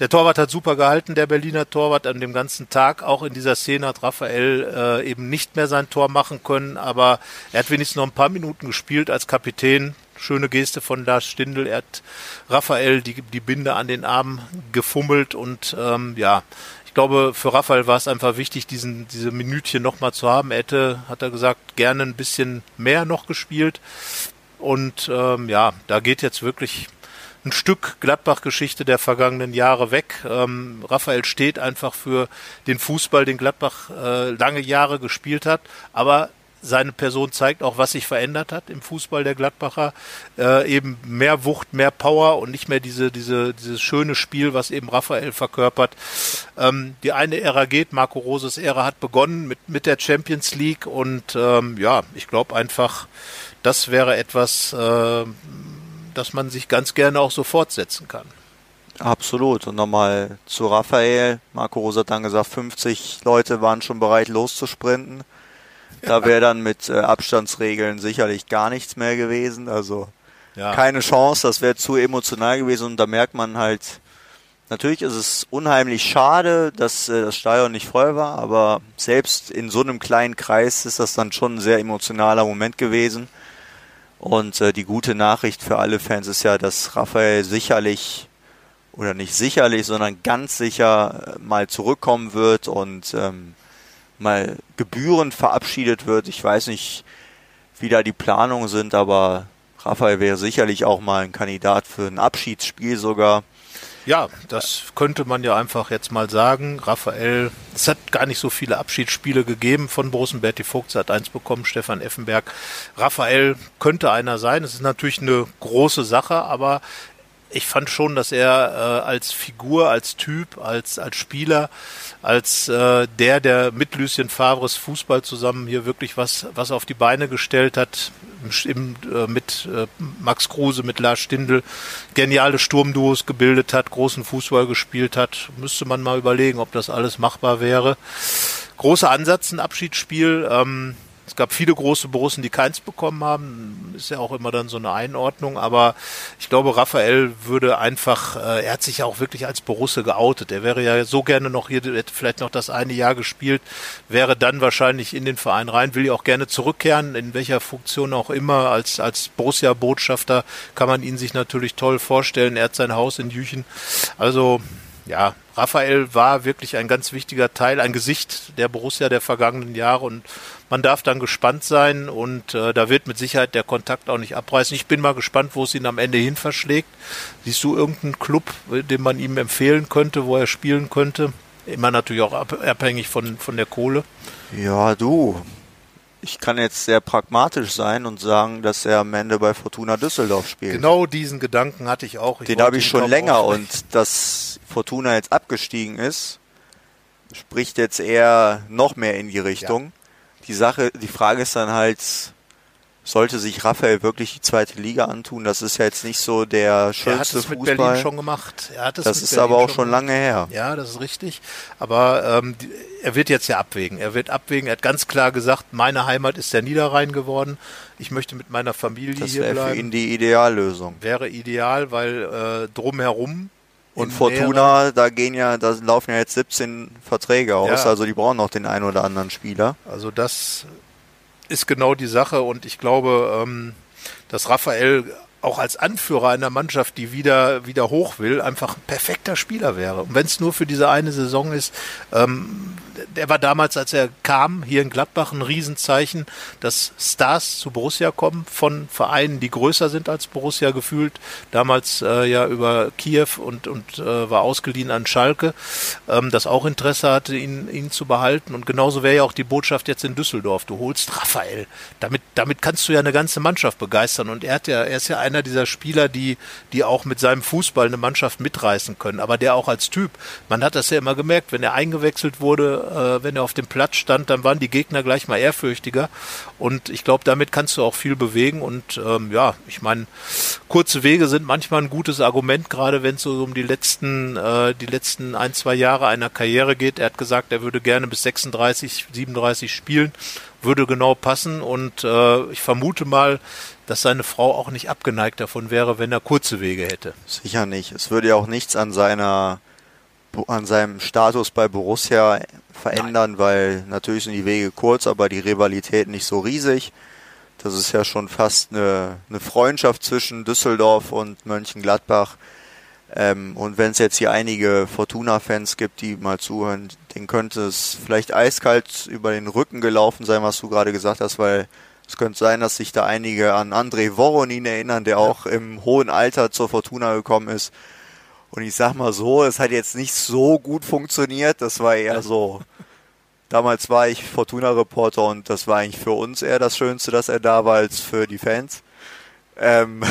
Speaker 2: Der Torwart hat super gehalten, der Berliner Torwart an dem ganzen Tag. Auch in dieser Szene hat Raphael äh, eben nicht mehr sein Tor machen können, aber er hat wenigstens noch ein paar Minuten gespielt als Kapitän schöne Geste von Lars Stindl. Er hat Raphael die, die Binde an den Arm gefummelt und ähm, ja, ich glaube, für Raphael war es einfach wichtig, diesen, diese Minütchen nochmal zu haben. Er hätte, hat er gesagt, gerne ein bisschen mehr noch gespielt. Und ähm, ja, da geht jetzt wirklich ein Stück Gladbach-Geschichte der vergangenen Jahre weg. Ähm, Raphael steht einfach für den Fußball, den Gladbach äh, lange Jahre gespielt hat, aber seine Person zeigt auch, was sich verändert hat im Fußball der Gladbacher. Äh, eben mehr Wucht, mehr Power und nicht mehr diese, diese, dieses schöne Spiel, was eben Raphael verkörpert. Ähm, die eine Ära geht, Marco Roses Ära hat begonnen mit, mit der Champions League und ähm, ja, ich glaube einfach, das wäre etwas, äh, das man sich ganz gerne auch so fortsetzen kann.
Speaker 3: Absolut. Und nochmal zu Raphael. Marco Rosa hat dann gesagt, 50 Leute waren schon bereit loszusprinten. Da wäre dann mit äh, Abstandsregeln sicherlich gar nichts mehr gewesen. Also ja. keine Chance, das wäre zu emotional gewesen. Und da merkt man halt, natürlich ist es unheimlich schade, dass äh, das Stadion nicht voll war, aber selbst in so einem kleinen Kreis ist das dann schon ein sehr emotionaler Moment gewesen. Und äh, die gute Nachricht für alle Fans ist ja, dass Raphael sicherlich oder nicht sicherlich, sondern ganz sicher äh, mal zurückkommen wird und ähm, mal gebührend verabschiedet wird. Ich weiß nicht, wie da die Planungen sind, aber Raphael wäre sicherlich auch mal ein Kandidat für ein Abschiedsspiel sogar.
Speaker 2: Ja, das könnte man ja einfach jetzt mal sagen. Raphael, es hat gar nicht so viele Abschiedsspiele gegeben von Borussen. Berti Vogt hat eins bekommen, Stefan Effenberg. Raphael könnte einer sein. Es ist natürlich eine große Sache, aber ich fand schon, dass er äh, als Figur, als Typ, als, als Spieler, als äh, der, der mit Lucien Favres Fußball zusammen hier wirklich was, was auf die Beine gestellt hat, im, äh, mit äh, Max Kruse, mit Lars Stindl, geniale Sturmduos gebildet hat, großen Fußball gespielt hat. Müsste man mal überlegen, ob das alles machbar wäre. Großer Ansatz, ein Abschiedsspiel. Ähm, es gab viele große Borussen, die keins bekommen haben. Ist ja auch immer dann so eine Einordnung. Aber ich glaube, Raphael würde einfach, äh, er hat sich ja auch wirklich als Borusse geoutet. Er wäre ja so gerne noch hier, hätte vielleicht noch das eine Jahr gespielt, wäre dann wahrscheinlich in den Verein rein, will ja auch gerne zurückkehren, in welcher Funktion auch immer. Als, als Borussia-Botschafter kann man ihn sich natürlich toll vorstellen. Er hat sein Haus in Jüchen. Also, ja, Raphael war wirklich ein ganz wichtiger Teil, ein Gesicht der Borussia der vergangenen Jahre und man darf dann gespannt sein und äh, da wird mit Sicherheit der Kontakt auch nicht abreißen. Ich bin mal gespannt, wo es ihn am Ende hin verschlägt. Siehst du irgendeinen Club, den man ihm empfehlen könnte, wo er spielen könnte? Immer natürlich auch abhängig von, von der Kohle.
Speaker 3: Ja, du. Ich kann jetzt sehr pragmatisch sein und sagen, dass er am Ende bei Fortuna Düsseldorf spielt.
Speaker 2: Genau diesen Gedanken hatte ich auch. Ich
Speaker 3: Den habe ich schon länger und dass Fortuna jetzt abgestiegen ist, spricht jetzt eher noch mehr in die Richtung. Ja die Sache, die Frage ist dann halt, sollte sich Raphael wirklich die zweite Liga antun? Das ist ja jetzt nicht so der schönste er hat es Fußball.
Speaker 2: mit Berlin schon gemacht. Er hat es
Speaker 3: das ist Berlin aber auch schon lange her.
Speaker 2: Ja, das ist richtig. Aber ähm, er wird jetzt ja abwägen. Er wird abwägen. Er hat ganz klar gesagt, meine Heimat ist der Niederrhein geworden. Ich möchte mit meiner Familie
Speaker 3: das
Speaker 2: hier bleiben. Das
Speaker 3: wäre für ihn die Ideallösung.
Speaker 2: Wäre ideal, weil äh, drumherum
Speaker 3: und Fortuna, da gehen ja, da laufen ja jetzt 17 Verträge aus, ja. also die brauchen noch den einen oder anderen Spieler.
Speaker 2: Also das ist genau die Sache und ich glaube, ähm, dass Raphael auch als Anführer einer Mannschaft, die wieder, wieder hoch will, einfach ein perfekter Spieler wäre. Und wenn es nur für diese eine Saison ist, ähm, der war damals, als er kam, hier in Gladbach ein Riesenzeichen, dass Stars zu Borussia kommen von Vereinen, die größer sind als Borussia gefühlt. Damals äh, ja über Kiew und, und äh, war ausgeliehen an Schalke, ähm, das auch Interesse hatte, ihn, ihn zu behalten. Und genauso wäre ja auch die Botschaft jetzt in Düsseldorf. Du holst Raphael. Damit, damit kannst du ja eine ganze Mannschaft begeistern. Und er hat ja, er ist ja einer einer dieser Spieler, die, die auch mit seinem Fußball eine Mannschaft mitreißen können. Aber der auch als Typ, man hat das ja immer gemerkt, wenn er eingewechselt wurde, äh, wenn er auf dem Platz stand, dann waren die Gegner gleich mal ehrfürchtiger. Und ich glaube, damit kannst du auch viel bewegen. Und ähm, ja, ich meine, kurze Wege sind manchmal ein gutes Argument, gerade wenn es so um die letzten, äh, die letzten ein, zwei Jahre einer Karriere geht. Er hat gesagt, er würde gerne bis 36, 37 spielen würde genau passen und äh, ich vermute mal, dass seine Frau auch nicht abgeneigt davon wäre, wenn er kurze Wege hätte.
Speaker 3: Sicher nicht. Es würde ja auch nichts an seiner an seinem Status bei Borussia verändern, Nein. weil natürlich sind die Wege kurz, aber die Rivalität nicht so riesig. Das ist ja schon fast eine, eine Freundschaft zwischen Düsseldorf und Mönchengladbach. Ähm, und wenn es jetzt hier einige Fortuna-Fans gibt, die mal zuhören, denen könnte es vielleicht eiskalt über den Rücken gelaufen sein, was du gerade gesagt hast, weil es könnte sein, dass sich da einige an Andrei Voronin erinnern, der auch im hohen Alter zur Fortuna gekommen ist. Und ich sag mal so, es hat jetzt nicht so gut funktioniert. Das war eher so. Damals war ich Fortuna-Reporter und das war eigentlich für uns eher das Schönste, dass er da war, als für die Fans. Ähm,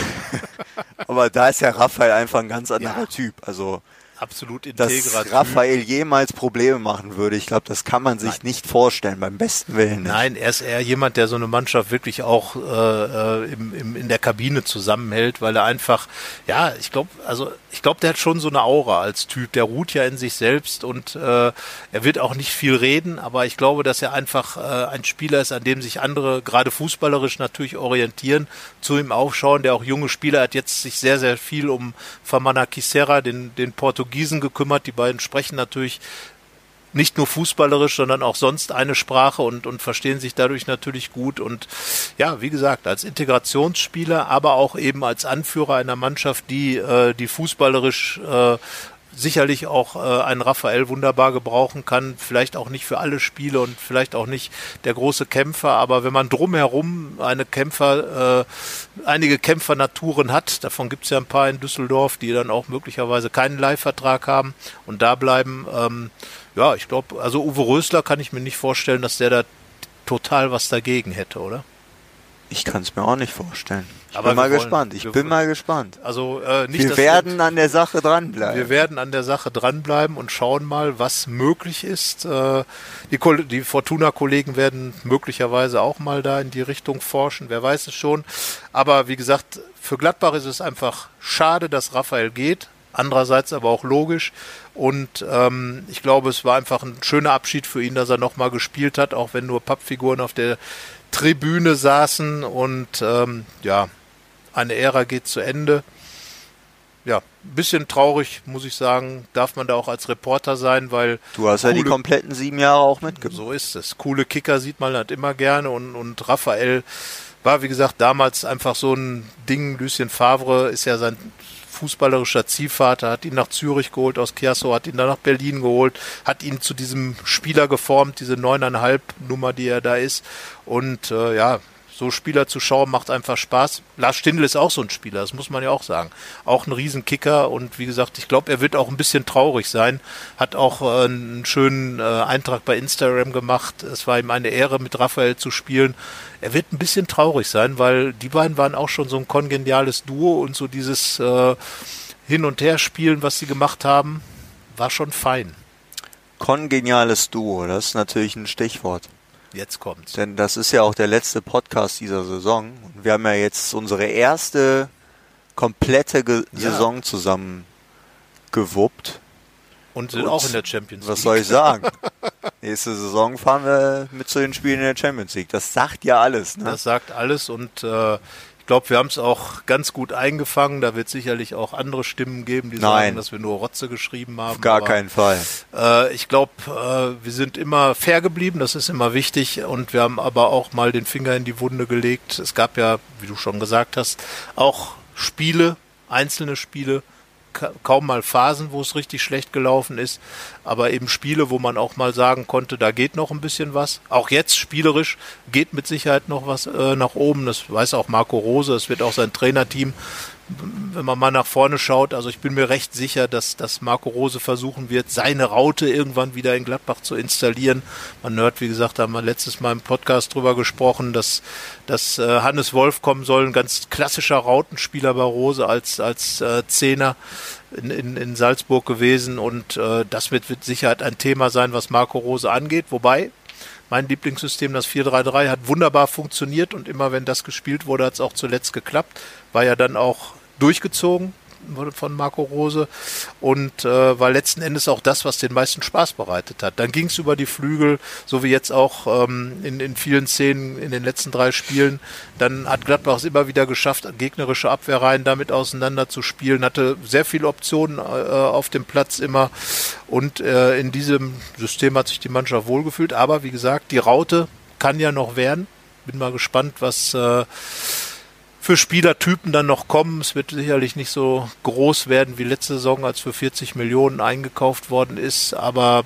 Speaker 3: aber da ist ja Raphael einfach ein ganz anderer ja. Typ. Also
Speaker 2: absolut integer
Speaker 3: Dass Raphael jemals Probleme machen würde, ich glaube, das kann man sich Nein. nicht vorstellen, beim besten Willen. Nicht.
Speaker 2: Nein, er ist eher jemand, der so eine Mannschaft wirklich auch äh, im, im, in der Kabine zusammenhält, weil er einfach, ja, ich glaube, also ich glaube, der hat schon so eine Aura als Typ. Der ruht ja in sich selbst und äh, er wird auch nicht viel reden, aber ich glaube, dass er einfach äh, ein Spieler ist, an dem sich andere, gerade fußballerisch natürlich orientieren, zu ihm aufschauen, der auch junge Spieler hat jetzt sich sehr, sehr viel um Famana Kisera, den, den Portugiesen Portugiesen gekümmert. Die beiden sprechen natürlich nicht nur fußballerisch, sondern auch sonst eine Sprache und, und verstehen sich dadurch natürlich gut. Und ja, wie gesagt, als Integrationsspieler, aber auch eben als Anführer einer Mannschaft, die, äh, die fußballerisch äh, sicherlich auch äh, ein Raphael wunderbar gebrauchen kann. Vielleicht auch nicht für alle Spiele und vielleicht auch nicht der große Kämpfer, aber wenn man drumherum eine Kämpfer, äh, einige Kämpfernaturen hat, davon gibt es ja ein paar in Düsseldorf, die dann auch möglicherweise keinen Leihvertrag haben und da bleiben. Ähm, ja, ich glaube, also Uwe Rösler kann ich mir nicht vorstellen, dass der da total was dagegen hätte, oder?
Speaker 3: Ich kann es mir auch nicht vorstellen. Ich Aber bin mal wollen, gespannt. Ich bin mal gespannt.
Speaker 2: Also äh, nicht,
Speaker 3: wir werden wir, an der Sache dranbleiben.
Speaker 2: Wir werden an der Sache dranbleiben und schauen mal, was möglich ist. Äh, die, die Fortuna-Kollegen werden möglicherweise auch mal da in die Richtung forschen. Wer weiß es schon. Aber wie gesagt, für Gladbach ist es einfach schade, dass Raphael geht. Andererseits aber auch logisch. Und ähm, ich glaube, es war einfach ein schöner Abschied für ihn, dass er nochmal gespielt hat, auch wenn nur Pappfiguren auf der Tribüne saßen und ähm, ja, eine Ära geht zu Ende. Ja, ein bisschen traurig, muss ich sagen, darf man da auch als Reporter sein, weil.
Speaker 3: Du hast coole, ja die kompletten sieben Jahre auch mitgemacht.
Speaker 2: So ist es. Coole Kicker sieht man halt immer gerne und, und Raphael war, wie gesagt, damals einfach so ein Ding. Lucien Favre ist ja sein fußballerischer Ziehvater, hat ihn nach Zürich geholt aus Chiasso, hat ihn dann nach Berlin geholt, hat ihn zu diesem Spieler geformt, diese neuneinhalb Nummer, die er da ist. Und äh, ja, so Spieler zu schauen macht einfach Spaß. Lars Stindl ist auch so ein Spieler, das muss man ja auch sagen. Auch ein Riesenkicker und wie gesagt, ich glaube, er wird auch ein bisschen traurig sein. Hat auch äh, einen schönen äh, Eintrag bei Instagram gemacht. Es war ihm eine Ehre, mit Raphael zu spielen. Er wird ein bisschen traurig sein, weil die beiden waren auch schon so ein kongeniales Duo und so dieses äh, Hin- und Her-Spielen, was sie gemacht haben, war schon fein.
Speaker 3: Kongeniales Duo, das ist natürlich ein Stichwort.
Speaker 2: Jetzt kommt's.
Speaker 3: Denn das ist ja auch der letzte Podcast dieser Saison. Und wir haben ja jetzt unsere erste komplette Ge ja. Saison zusammen gewuppt.
Speaker 2: Und sind Und auch in der Champions
Speaker 3: League. Was soll ich sagen? Nächste Saison fahren wir mit zu den Spielen in der Champions League. Das sagt ja alles. Ne?
Speaker 2: Das sagt alles und äh, ich glaube, wir haben es auch ganz gut eingefangen. Da wird sicherlich auch andere Stimmen geben, die Nein. sagen, dass wir nur Rotze geschrieben haben. Auf
Speaker 3: gar Aber, keinen Fall.
Speaker 2: Äh, ich glaube, äh, wir sind immer fair geblieben. Das ist immer wichtig. Und wir haben aber auch mal den Finger in die Wunde gelegt. Es gab ja, wie du schon gesagt hast, auch Spiele, einzelne Spiele, kaum mal Phasen, wo es richtig schlecht gelaufen ist, aber eben Spiele, wo man auch mal sagen konnte, da geht noch ein bisschen was. Auch jetzt spielerisch geht mit Sicherheit noch was äh, nach oben. Das weiß auch Marco Rose. Es wird auch sein Trainerteam wenn man mal nach vorne schaut, also ich bin mir recht sicher, dass, dass Marco Rose versuchen wird, seine Raute irgendwann wieder in Gladbach zu installieren. Man hört, wie gesagt, da haben wir letztes Mal im Podcast drüber gesprochen, dass, dass äh, Hannes Wolf kommen soll, ein ganz klassischer Rautenspieler bei Rose als, als äh, Zehner in, in, in Salzburg gewesen und äh, das wird mit Sicherheit ein Thema sein, was Marco Rose angeht. Wobei, mein Lieblingssystem, das 4-3-3, hat wunderbar funktioniert und immer wenn das gespielt wurde, hat es auch zuletzt geklappt. War ja dann auch durchgezogen von Marco Rose und äh, war letzten Endes auch das, was den meisten Spaß bereitet hat. Dann ging es über die Flügel, so wie jetzt auch ähm, in, in vielen Szenen in den letzten drei Spielen. Dann hat Gladbach es immer wieder geschafft, gegnerische Abwehrreihen damit auseinander zu spielen, hatte sehr viele Optionen äh, auf dem Platz immer und äh, in diesem System hat sich die Mannschaft wohlgefühlt. Aber wie gesagt, die Raute kann ja noch werden. Bin mal gespannt, was äh, für Spielertypen dann noch kommen. Es wird sicherlich nicht so groß werden wie letzte Saison, als für 40 Millionen eingekauft worden ist, aber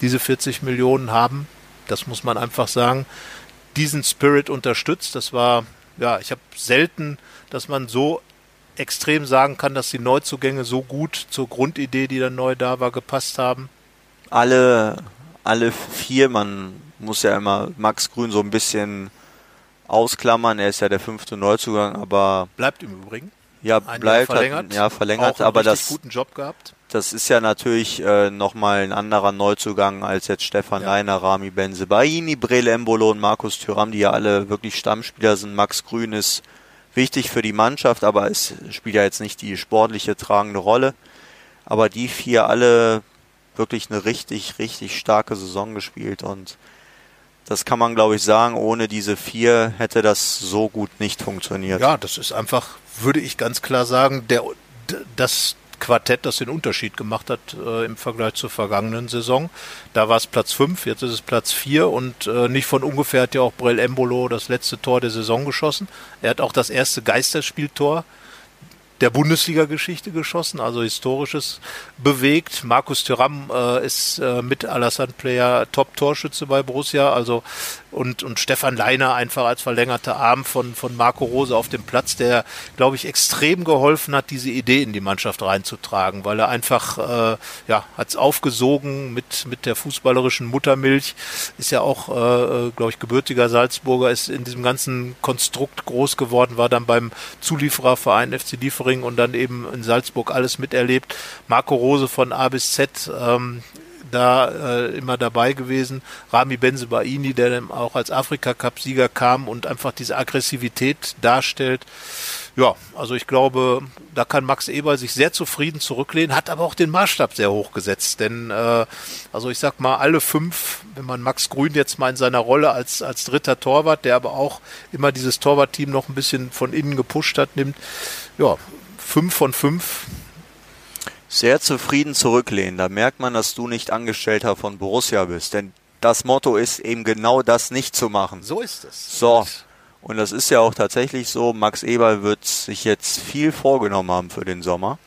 Speaker 2: diese 40 Millionen haben, das muss man einfach sagen, diesen Spirit unterstützt. Das war, ja, ich habe selten, dass man so extrem sagen kann, dass die Neuzugänge so gut zur Grundidee, die dann neu da war, gepasst haben.
Speaker 3: Alle, alle vier, man muss ja immer Max Grün so ein bisschen ausklammern. Er ist ja der fünfte Neuzugang, aber
Speaker 2: bleibt im Übrigen.
Speaker 3: Ja, ein bleibt verlängert. Hat, ja, verlängert, aber das
Speaker 2: guten Job gehabt.
Speaker 3: Das ist ja natürlich äh, nochmal ein anderer Neuzugang als jetzt Stefan ja. Leiner, Rami Benzebaini, Brele Embolo und Markus Thüram, die ja alle wirklich Stammspieler sind. Max Grün ist wichtig für die Mannschaft, aber es spielt ja jetzt nicht die sportliche tragende Rolle. Aber die vier alle wirklich eine richtig, richtig starke Saison gespielt und das kann man, glaube ich, sagen. Ohne diese vier hätte das so gut nicht funktioniert.
Speaker 2: Ja, das ist einfach, würde ich ganz klar sagen, der, das Quartett, das den Unterschied gemacht hat äh, im Vergleich zur vergangenen Saison. Da war es Platz 5, jetzt ist es Platz 4 und äh, nicht von ungefähr hat ja auch Brell Embolo das letzte Tor der Saison geschossen. Er hat auch das erste Geisterspieltor der Bundesliga-Geschichte geschossen, also historisches bewegt. Markus Thuram äh, ist äh, mit Alassane Player Top-Torschütze bei Borussia, also und, und Stefan Leiner einfach als verlängerter Arm von, von Marco Rose auf dem Platz, der, glaube ich, extrem geholfen hat, diese Idee in die Mannschaft reinzutragen, weil er einfach, äh, ja, hat es aufgesogen mit, mit der fußballerischen Muttermilch, ist ja auch, äh, glaube ich, gebürtiger Salzburger, ist in diesem ganzen Konstrukt groß geworden, war dann beim Zuliefererverein FC Liefering und dann eben in Salzburg alles miterlebt. Marco Rose von A bis Z, ähm, da äh, immer dabei gewesen. Rami Benzebaini, der dann auch als Afrika-Cup-Sieger kam und einfach diese Aggressivität darstellt. Ja, also ich glaube, da kann Max Eber sich sehr zufrieden zurücklehnen, hat aber auch den Maßstab sehr hoch gesetzt. Denn, äh, also ich sag mal, alle fünf, wenn man Max Grün jetzt mal in seiner Rolle als, als dritter Torwart, der aber auch immer dieses Torwartteam noch ein bisschen von innen gepusht hat, nimmt, ja, fünf von fünf
Speaker 3: sehr zufrieden zurücklehnen. Da merkt man, dass du nicht Angestellter von Borussia bist. Denn das Motto ist eben genau das nicht zu machen.
Speaker 2: So ist es.
Speaker 3: So. Und das ist ja auch tatsächlich so. Max Eber wird sich jetzt viel vorgenommen haben für den Sommer.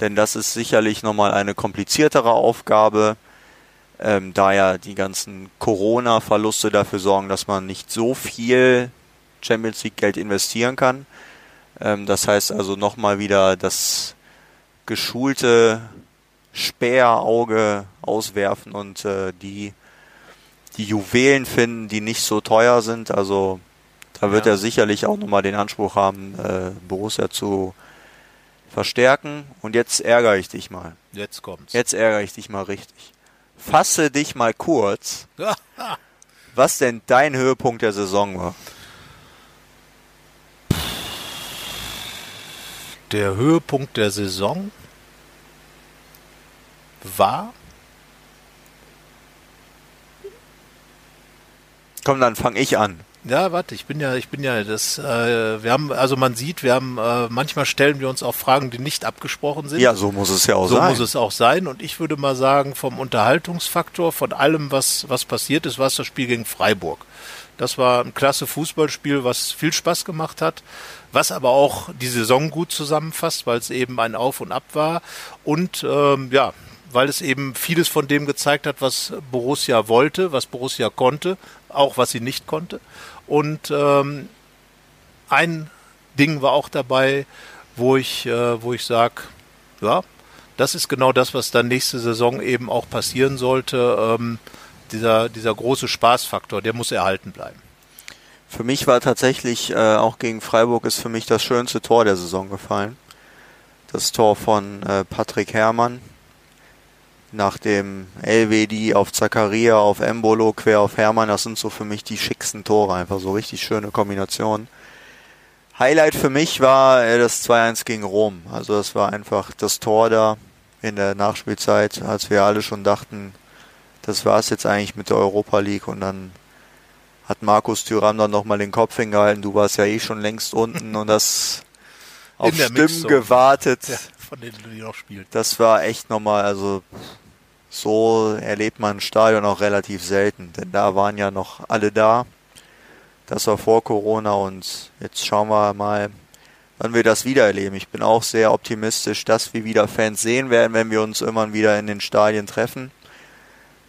Speaker 3: Denn das ist sicherlich nochmal eine kompliziertere Aufgabe, ähm, da ja die ganzen Corona-Verluste dafür sorgen, dass man nicht so viel Champions League Geld investieren kann. Ähm, das heißt also nochmal wieder das geschulte Späherauge auswerfen und äh, die, die Juwelen finden, die nicht so teuer sind. Also da wird ja. er sicherlich auch nochmal den Anspruch haben, äh, Borussia zu verstärken. Und jetzt ärgere ich dich mal.
Speaker 2: Jetzt kommt's.
Speaker 3: Jetzt ärgere ich dich mal richtig. Fasse dich mal kurz, was denn dein Höhepunkt der Saison war.
Speaker 2: Der Höhepunkt der Saison war.
Speaker 3: Komm, dann fange ich an.
Speaker 2: Ja, warte, ich bin ja, ich bin ja das, äh, wir haben, also man sieht, wir haben, äh, manchmal stellen wir uns auch Fragen, die nicht abgesprochen sind.
Speaker 3: Ja, so muss es ja auch
Speaker 2: so
Speaker 3: sein.
Speaker 2: So muss es auch sein. Und ich würde mal sagen, vom Unterhaltungsfaktor, von allem, was, was passiert ist, war es das Spiel gegen Freiburg. Das war ein klasse Fußballspiel, was viel Spaß gemacht hat was aber auch die Saison gut zusammenfasst, weil es eben ein Auf und Ab war und ähm, ja, weil es eben vieles von dem gezeigt hat, was Borussia wollte, was Borussia konnte, auch was sie nicht konnte. Und ähm, ein Ding war auch dabei, wo ich, äh, wo ich sage, ja, das ist genau das, was dann nächste Saison eben auch passieren sollte. Ähm, dieser, dieser große Spaßfaktor, der muss erhalten bleiben.
Speaker 3: Für mich war tatsächlich äh, auch gegen Freiburg ist für mich das schönste Tor der Saison gefallen. Das Tor von äh, Patrick Herrmann nach dem LWD auf Zakaria, auf Embolo, quer auf Hermann. Das sind so für mich die schicksten Tore, einfach so richtig schöne Kombinationen. Highlight für mich war äh, das 2-1 gegen Rom. Also das war einfach das Tor da in der Nachspielzeit, als wir alle schon dachten, das war es jetzt eigentlich mit der Europa League und dann hat Markus Thüram dann nochmal den Kopf hingehalten, du warst ja eh schon längst unten und das auf Stimmen Mixzone. gewartet. Ja, von denen du noch spielst. Das war echt nochmal, also so erlebt man ein Stadion auch relativ selten, denn da waren ja noch alle da. Das war vor Corona und jetzt schauen wir mal, wann wir das wieder erleben. Ich bin auch sehr optimistisch, dass wir wieder Fans sehen werden, wenn wir uns irgendwann wieder in den Stadien treffen.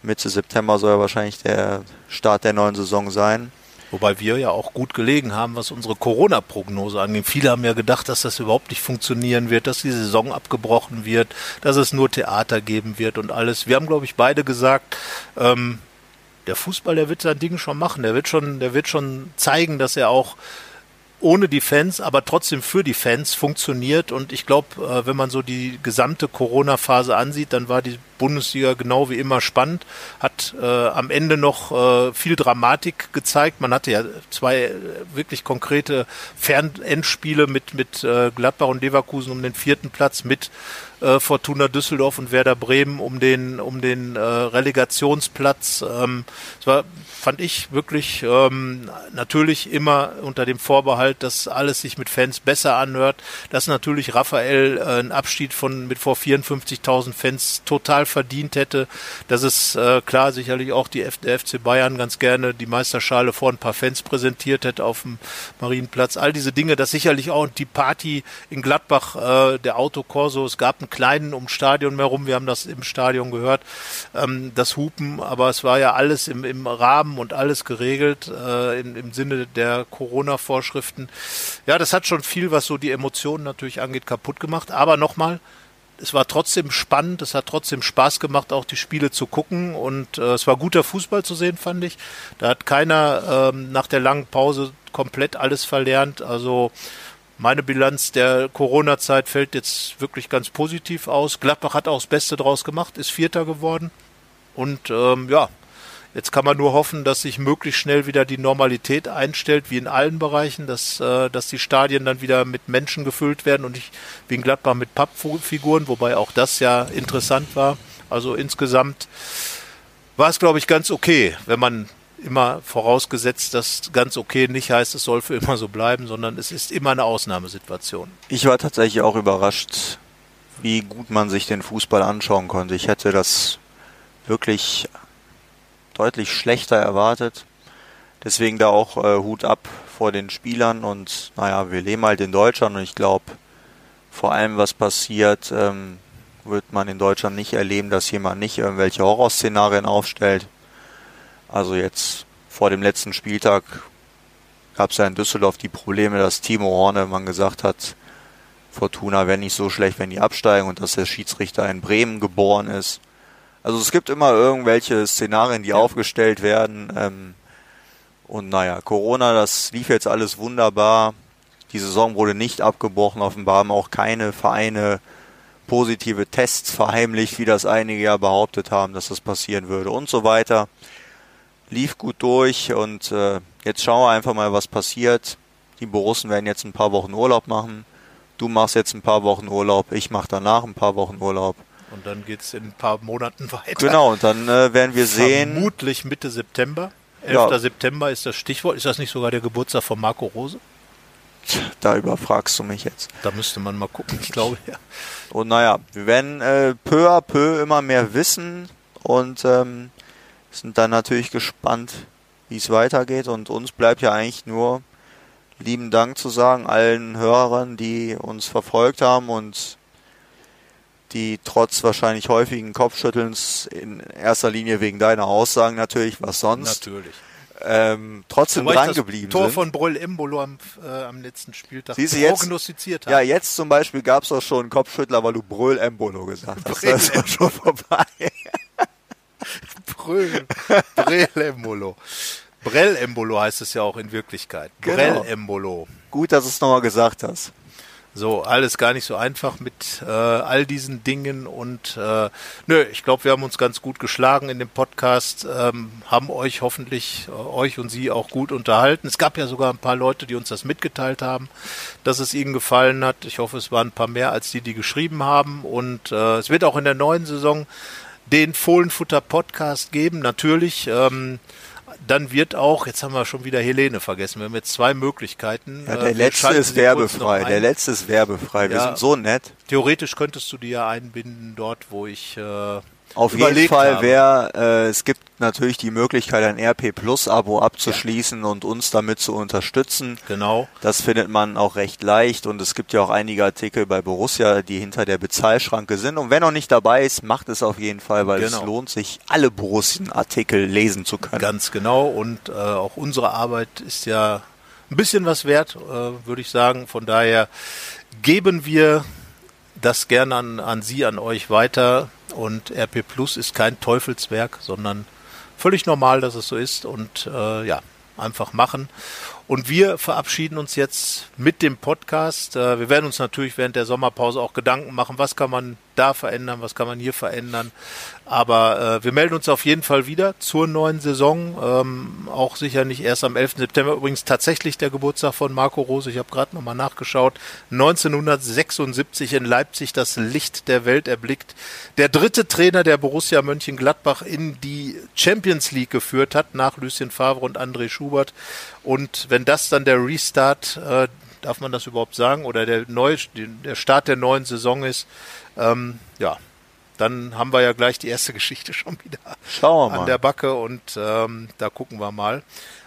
Speaker 3: Mitte September soll ja wahrscheinlich der Start der neuen Saison sein.
Speaker 2: Wobei wir ja auch gut gelegen haben, was unsere Corona-Prognose angeht. Viele haben ja gedacht, dass das überhaupt nicht funktionieren wird, dass die Saison abgebrochen wird, dass es nur Theater geben wird und alles. Wir haben, glaube ich, beide gesagt, ähm, der Fußball, der wird sein Ding schon machen. Der wird schon, der wird schon zeigen, dass er auch ohne die Fans, aber trotzdem für die Fans funktioniert. Und ich glaube, äh, wenn man so die gesamte Corona-Phase ansieht, dann war die Bundesliga genau wie immer spannend, hat äh, am Ende noch äh, viel Dramatik gezeigt. Man hatte ja zwei äh, wirklich konkrete Fernendspiele mit, mit äh, Gladbach und Leverkusen um den vierten Platz, mit äh, Fortuna Düsseldorf und Werder Bremen um den, um den äh, Relegationsplatz. Ähm, es war, fand ich wirklich ähm, natürlich immer unter dem Vorbehalt, dass alles sich mit Fans besser anhört, dass natürlich Raphael äh, einen Abschied von mit vor 54.000 Fans total verdient hätte, dass es äh, klar sicherlich auch die F der FC Bayern ganz gerne die Meisterschale vor ein paar Fans präsentiert hätte auf dem Marienplatz. All diese Dinge, dass sicherlich auch die Party in Gladbach, äh, der Autokorso, es gab einen kleinen um Stadion herum, wir haben das im Stadion gehört, ähm, das Hupen, aber es war ja alles im, im Rahmen und alles geregelt äh, im, im Sinne der Corona-Vorschriften. Ja, das hat schon viel, was so die Emotionen natürlich angeht, kaputt gemacht. Aber nochmal, es war trotzdem spannend, es hat trotzdem Spaß gemacht, auch die Spiele zu gucken und äh, es war guter Fußball zu sehen, fand ich. Da hat keiner ähm, nach der langen Pause komplett alles verlernt. Also meine Bilanz der Corona-Zeit fällt jetzt wirklich ganz positiv aus. Gladbach hat auch das Beste draus gemacht, ist Vierter geworden. Und ähm, ja, jetzt kann man nur hoffen, dass sich möglichst schnell wieder die Normalität einstellt, wie in allen Bereichen, dass, äh, dass die Stadien dann wieder mit Menschen gefüllt werden und nicht wie in Gladbach mit Pappfiguren, wobei auch das ja interessant war. Also insgesamt war es, glaube ich, ganz okay, wenn man immer vorausgesetzt, dass ganz okay nicht heißt, es soll für immer so bleiben, sondern es ist immer eine Ausnahmesituation.
Speaker 3: Ich war tatsächlich auch überrascht, wie gut man sich den Fußball anschauen konnte. Ich hätte das wirklich deutlich schlechter erwartet. Deswegen da auch äh, Hut ab vor den Spielern und naja, wir leben halt in Deutschland und ich glaube, vor allem was passiert, ähm, wird man in Deutschland nicht erleben, dass jemand nicht irgendwelche Horrorszenarien aufstellt. Also jetzt vor dem letzten Spieltag gab es ja in Düsseldorf die Probleme, dass Timo Hornemann gesagt hat, Fortuna wäre nicht so schlecht, wenn die absteigen und dass der Schiedsrichter in Bremen geboren ist. Also es gibt immer irgendwelche Szenarien, die ja. aufgestellt werden. Ähm, und naja, Corona, das lief jetzt alles wunderbar. Die Saison wurde nicht abgebrochen. Offenbar haben auch keine Vereine positive Tests verheimlicht, wie das einige ja behauptet haben, dass das passieren würde und so weiter lief gut durch und äh, jetzt schauen wir einfach mal, was passiert. Die Borussen werden jetzt ein paar Wochen Urlaub machen. Du machst jetzt ein paar Wochen Urlaub, ich mache danach ein paar Wochen Urlaub.
Speaker 2: Und dann geht es in ein paar Monaten weiter.
Speaker 3: Genau, und dann äh, werden wir sehen.
Speaker 2: Vermutlich Mitte September. 11. Ja. September ist das Stichwort. Ist das nicht sogar der Geburtstag von Marco Rose?
Speaker 3: Da überfragst du mich jetzt.
Speaker 2: Da müsste man mal gucken, ich glaube ja.
Speaker 3: Und naja, wir werden äh, peu à peu immer mehr wissen und ähm, sind dann natürlich gespannt, wie es weitergeht. Und uns bleibt ja eigentlich nur lieben Dank zu sagen allen Hörern, die uns verfolgt haben und die trotz wahrscheinlich häufigen Kopfschüttelns in erster Linie wegen deiner Aussagen natürlich, was sonst.
Speaker 2: Natürlich.
Speaker 3: ähm, trotzdem
Speaker 2: Wobei
Speaker 3: dran
Speaker 2: das
Speaker 3: geblieben
Speaker 2: Tor
Speaker 3: sind.
Speaker 2: von Brüll Embolo am, äh, am letzten Spieltag
Speaker 3: Siehst du jetzt-
Speaker 2: prognostiziert
Speaker 3: Ja,
Speaker 2: habe.
Speaker 3: jetzt zum Beispiel gab es auch schon einen Kopfschüttler, weil du Brüll Embolo gesagt hast. Das ist doch schon vorbei.
Speaker 2: Brüll, Brell Embolo. Brell Embolo heißt es ja auch in Wirklichkeit.
Speaker 3: Genau.
Speaker 2: Brell Embolo.
Speaker 3: Gut, dass du es nochmal gesagt hast.
Speaker 2: So, alles gar nicht so einfach mit äh, all diesen Dingen und äh, nö, ich glaube, wir haben uns ganz gut geschlagen in dem Podcast, ähm, haben euch hoffentlich, äh, euch und Sie auch gut unterhalten. Es gab ja sogar ein paar Leute, die uns das mitgeteilt haben, dass es ihnen gefallen hat. Ich hoffe, es waren ein paar mehr als die, die geschrieben haben und äh, es wird auch in der neuen Saison den Fohlenfutter Podcast geben, natürlich. Ähm, dann wird auch, jetzt haben wir schon wieder Helene vergessen, wir haben jetzt zwei Möglichkeiten.
Speaker 3: Ja,
Speaker 2: Äh,
Speaker 3: der letzte ist
Speaker 2: sie kurz noch
Speaker 3: werbefrei.
Speaker 2: ein.
Speaker 3: Der letzte ist werbefrei. Wir sind so nett.
Speaker 2: Theoretisch könntest du die ja einbinden dort, wo ich äh,
Speaker 3: Auf jeden Fall wäre, äh, es gibt natürlich die Möglichkeit, ein RP Plus Abo abzuschließen und uns damit zu unterstützen.
Speaker 2: Genau.
Speaker 3: Das findet man auch recht leicht und es gibt ja auch einige Artikel bei Borussia, die hinter der Bezahlschranke sind. Und wer noch nicht dabei ist, macht es auf jeden Fall, weil
Speaker 2: Genau.
Speaker 3: es lohnt sich, alle Borussien-Artikel lesen zu können.
Speaker 2: Ganz genau. Und äh, auch unsere Arbeit ist ja ein bisschen was wert, äh, würde ich sagen. Von daher geben wir das gerne an, an Sie, an euch weiter. Und RP Plus ist kein Teufelswerk, sondern völlig normal, dass es so ist. Und äh, ja, einfach machen. Und wir verabschieden uns jetzt mit dem Podcast. Äh, wir werden uns natürlich während der Sommerpause auch Gedanken machen, was kann man da verändern, was kann man hier verändern. Aber äh, wir melden uns auf jeden Fall wieder zur neuen Saison. Ähm, auch sicher nicht erst am 11. September. Übrigens tatsächlich der Geburtstag von Marco Rose. Ich habe gerade nochmal nachgeschaut. 1976 in Leipzig das Licht der Welt erblickt. Der dritte Trainer der Borussia Mönchengladbach in die Champions League geführt hat, nach Lucien Favre und André Schubert. Und wenn das dann der Restart, äh, darf man das überhaupt sagen, oder der, neue, der Start der neuen Saison ist, ähm, ja, dann haben wir ja gleich die erste Geschichte schon wieder
Speaker 3: Schauen wir
Speaker 2: an
Speaker 3: mal.
Speaker 2: der Backe und ähm, da gucken wir mal.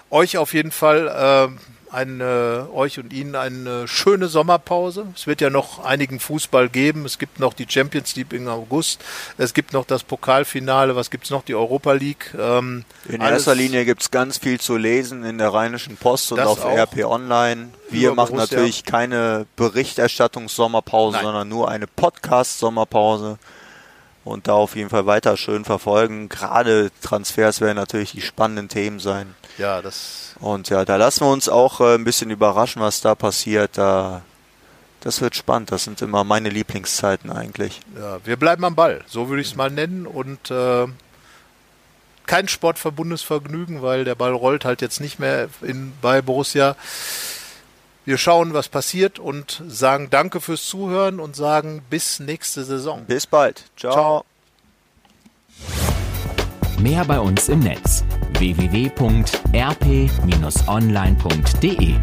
Speaker 2: Euch auf jeden Fall ähm, eine, euch und Ihnen eine schöne Sommerpause. Es wird ja noch einigen Fußball geben. Es gibt noch die Champions League im August. Es gibt noch das Pokalfinale. Was gibt's noch? Die Europa League. Ähm,
Speaker 3: In erster Linie gibt's ganz viel zu lesen in der Rheinischen Post und auf. RP Online. Wir machen
Speaker 2: Borussia.
Speaker 3: natürlich keine Berichterstattungssommerpause, sondern nur eine Podcast-Sommerpause. Und da auf jeden Fall weiter schön verfolgen. Gerade Transfers werden natürlich die spannenden Themen sein.
Speaker 2: Ja, das
Speaker 3: Und ja, da lassen wir uns auch äh, ein bisschen überraschen, was da passiert. Da, das wird spannend. Das sind immer meine Lieblingszeiten eigentlich.
Speaker 2: Ja, wir bleiben am Ball, so würde ich es mal nennen. Und äh, kein sportverbundenes Vergnügen, weil der Ball rollt halt jetzt nicht mehr in, bei Borussia. Wir schauen, was passiert und sagen Danke fürs Zuhören und sagen bis nächste Saison.
Speaker 3: Bis bald. Ciao.
Speaker 2: Ciao.
Speaker 1: Mehr bei uns im Netz www.rp-online.de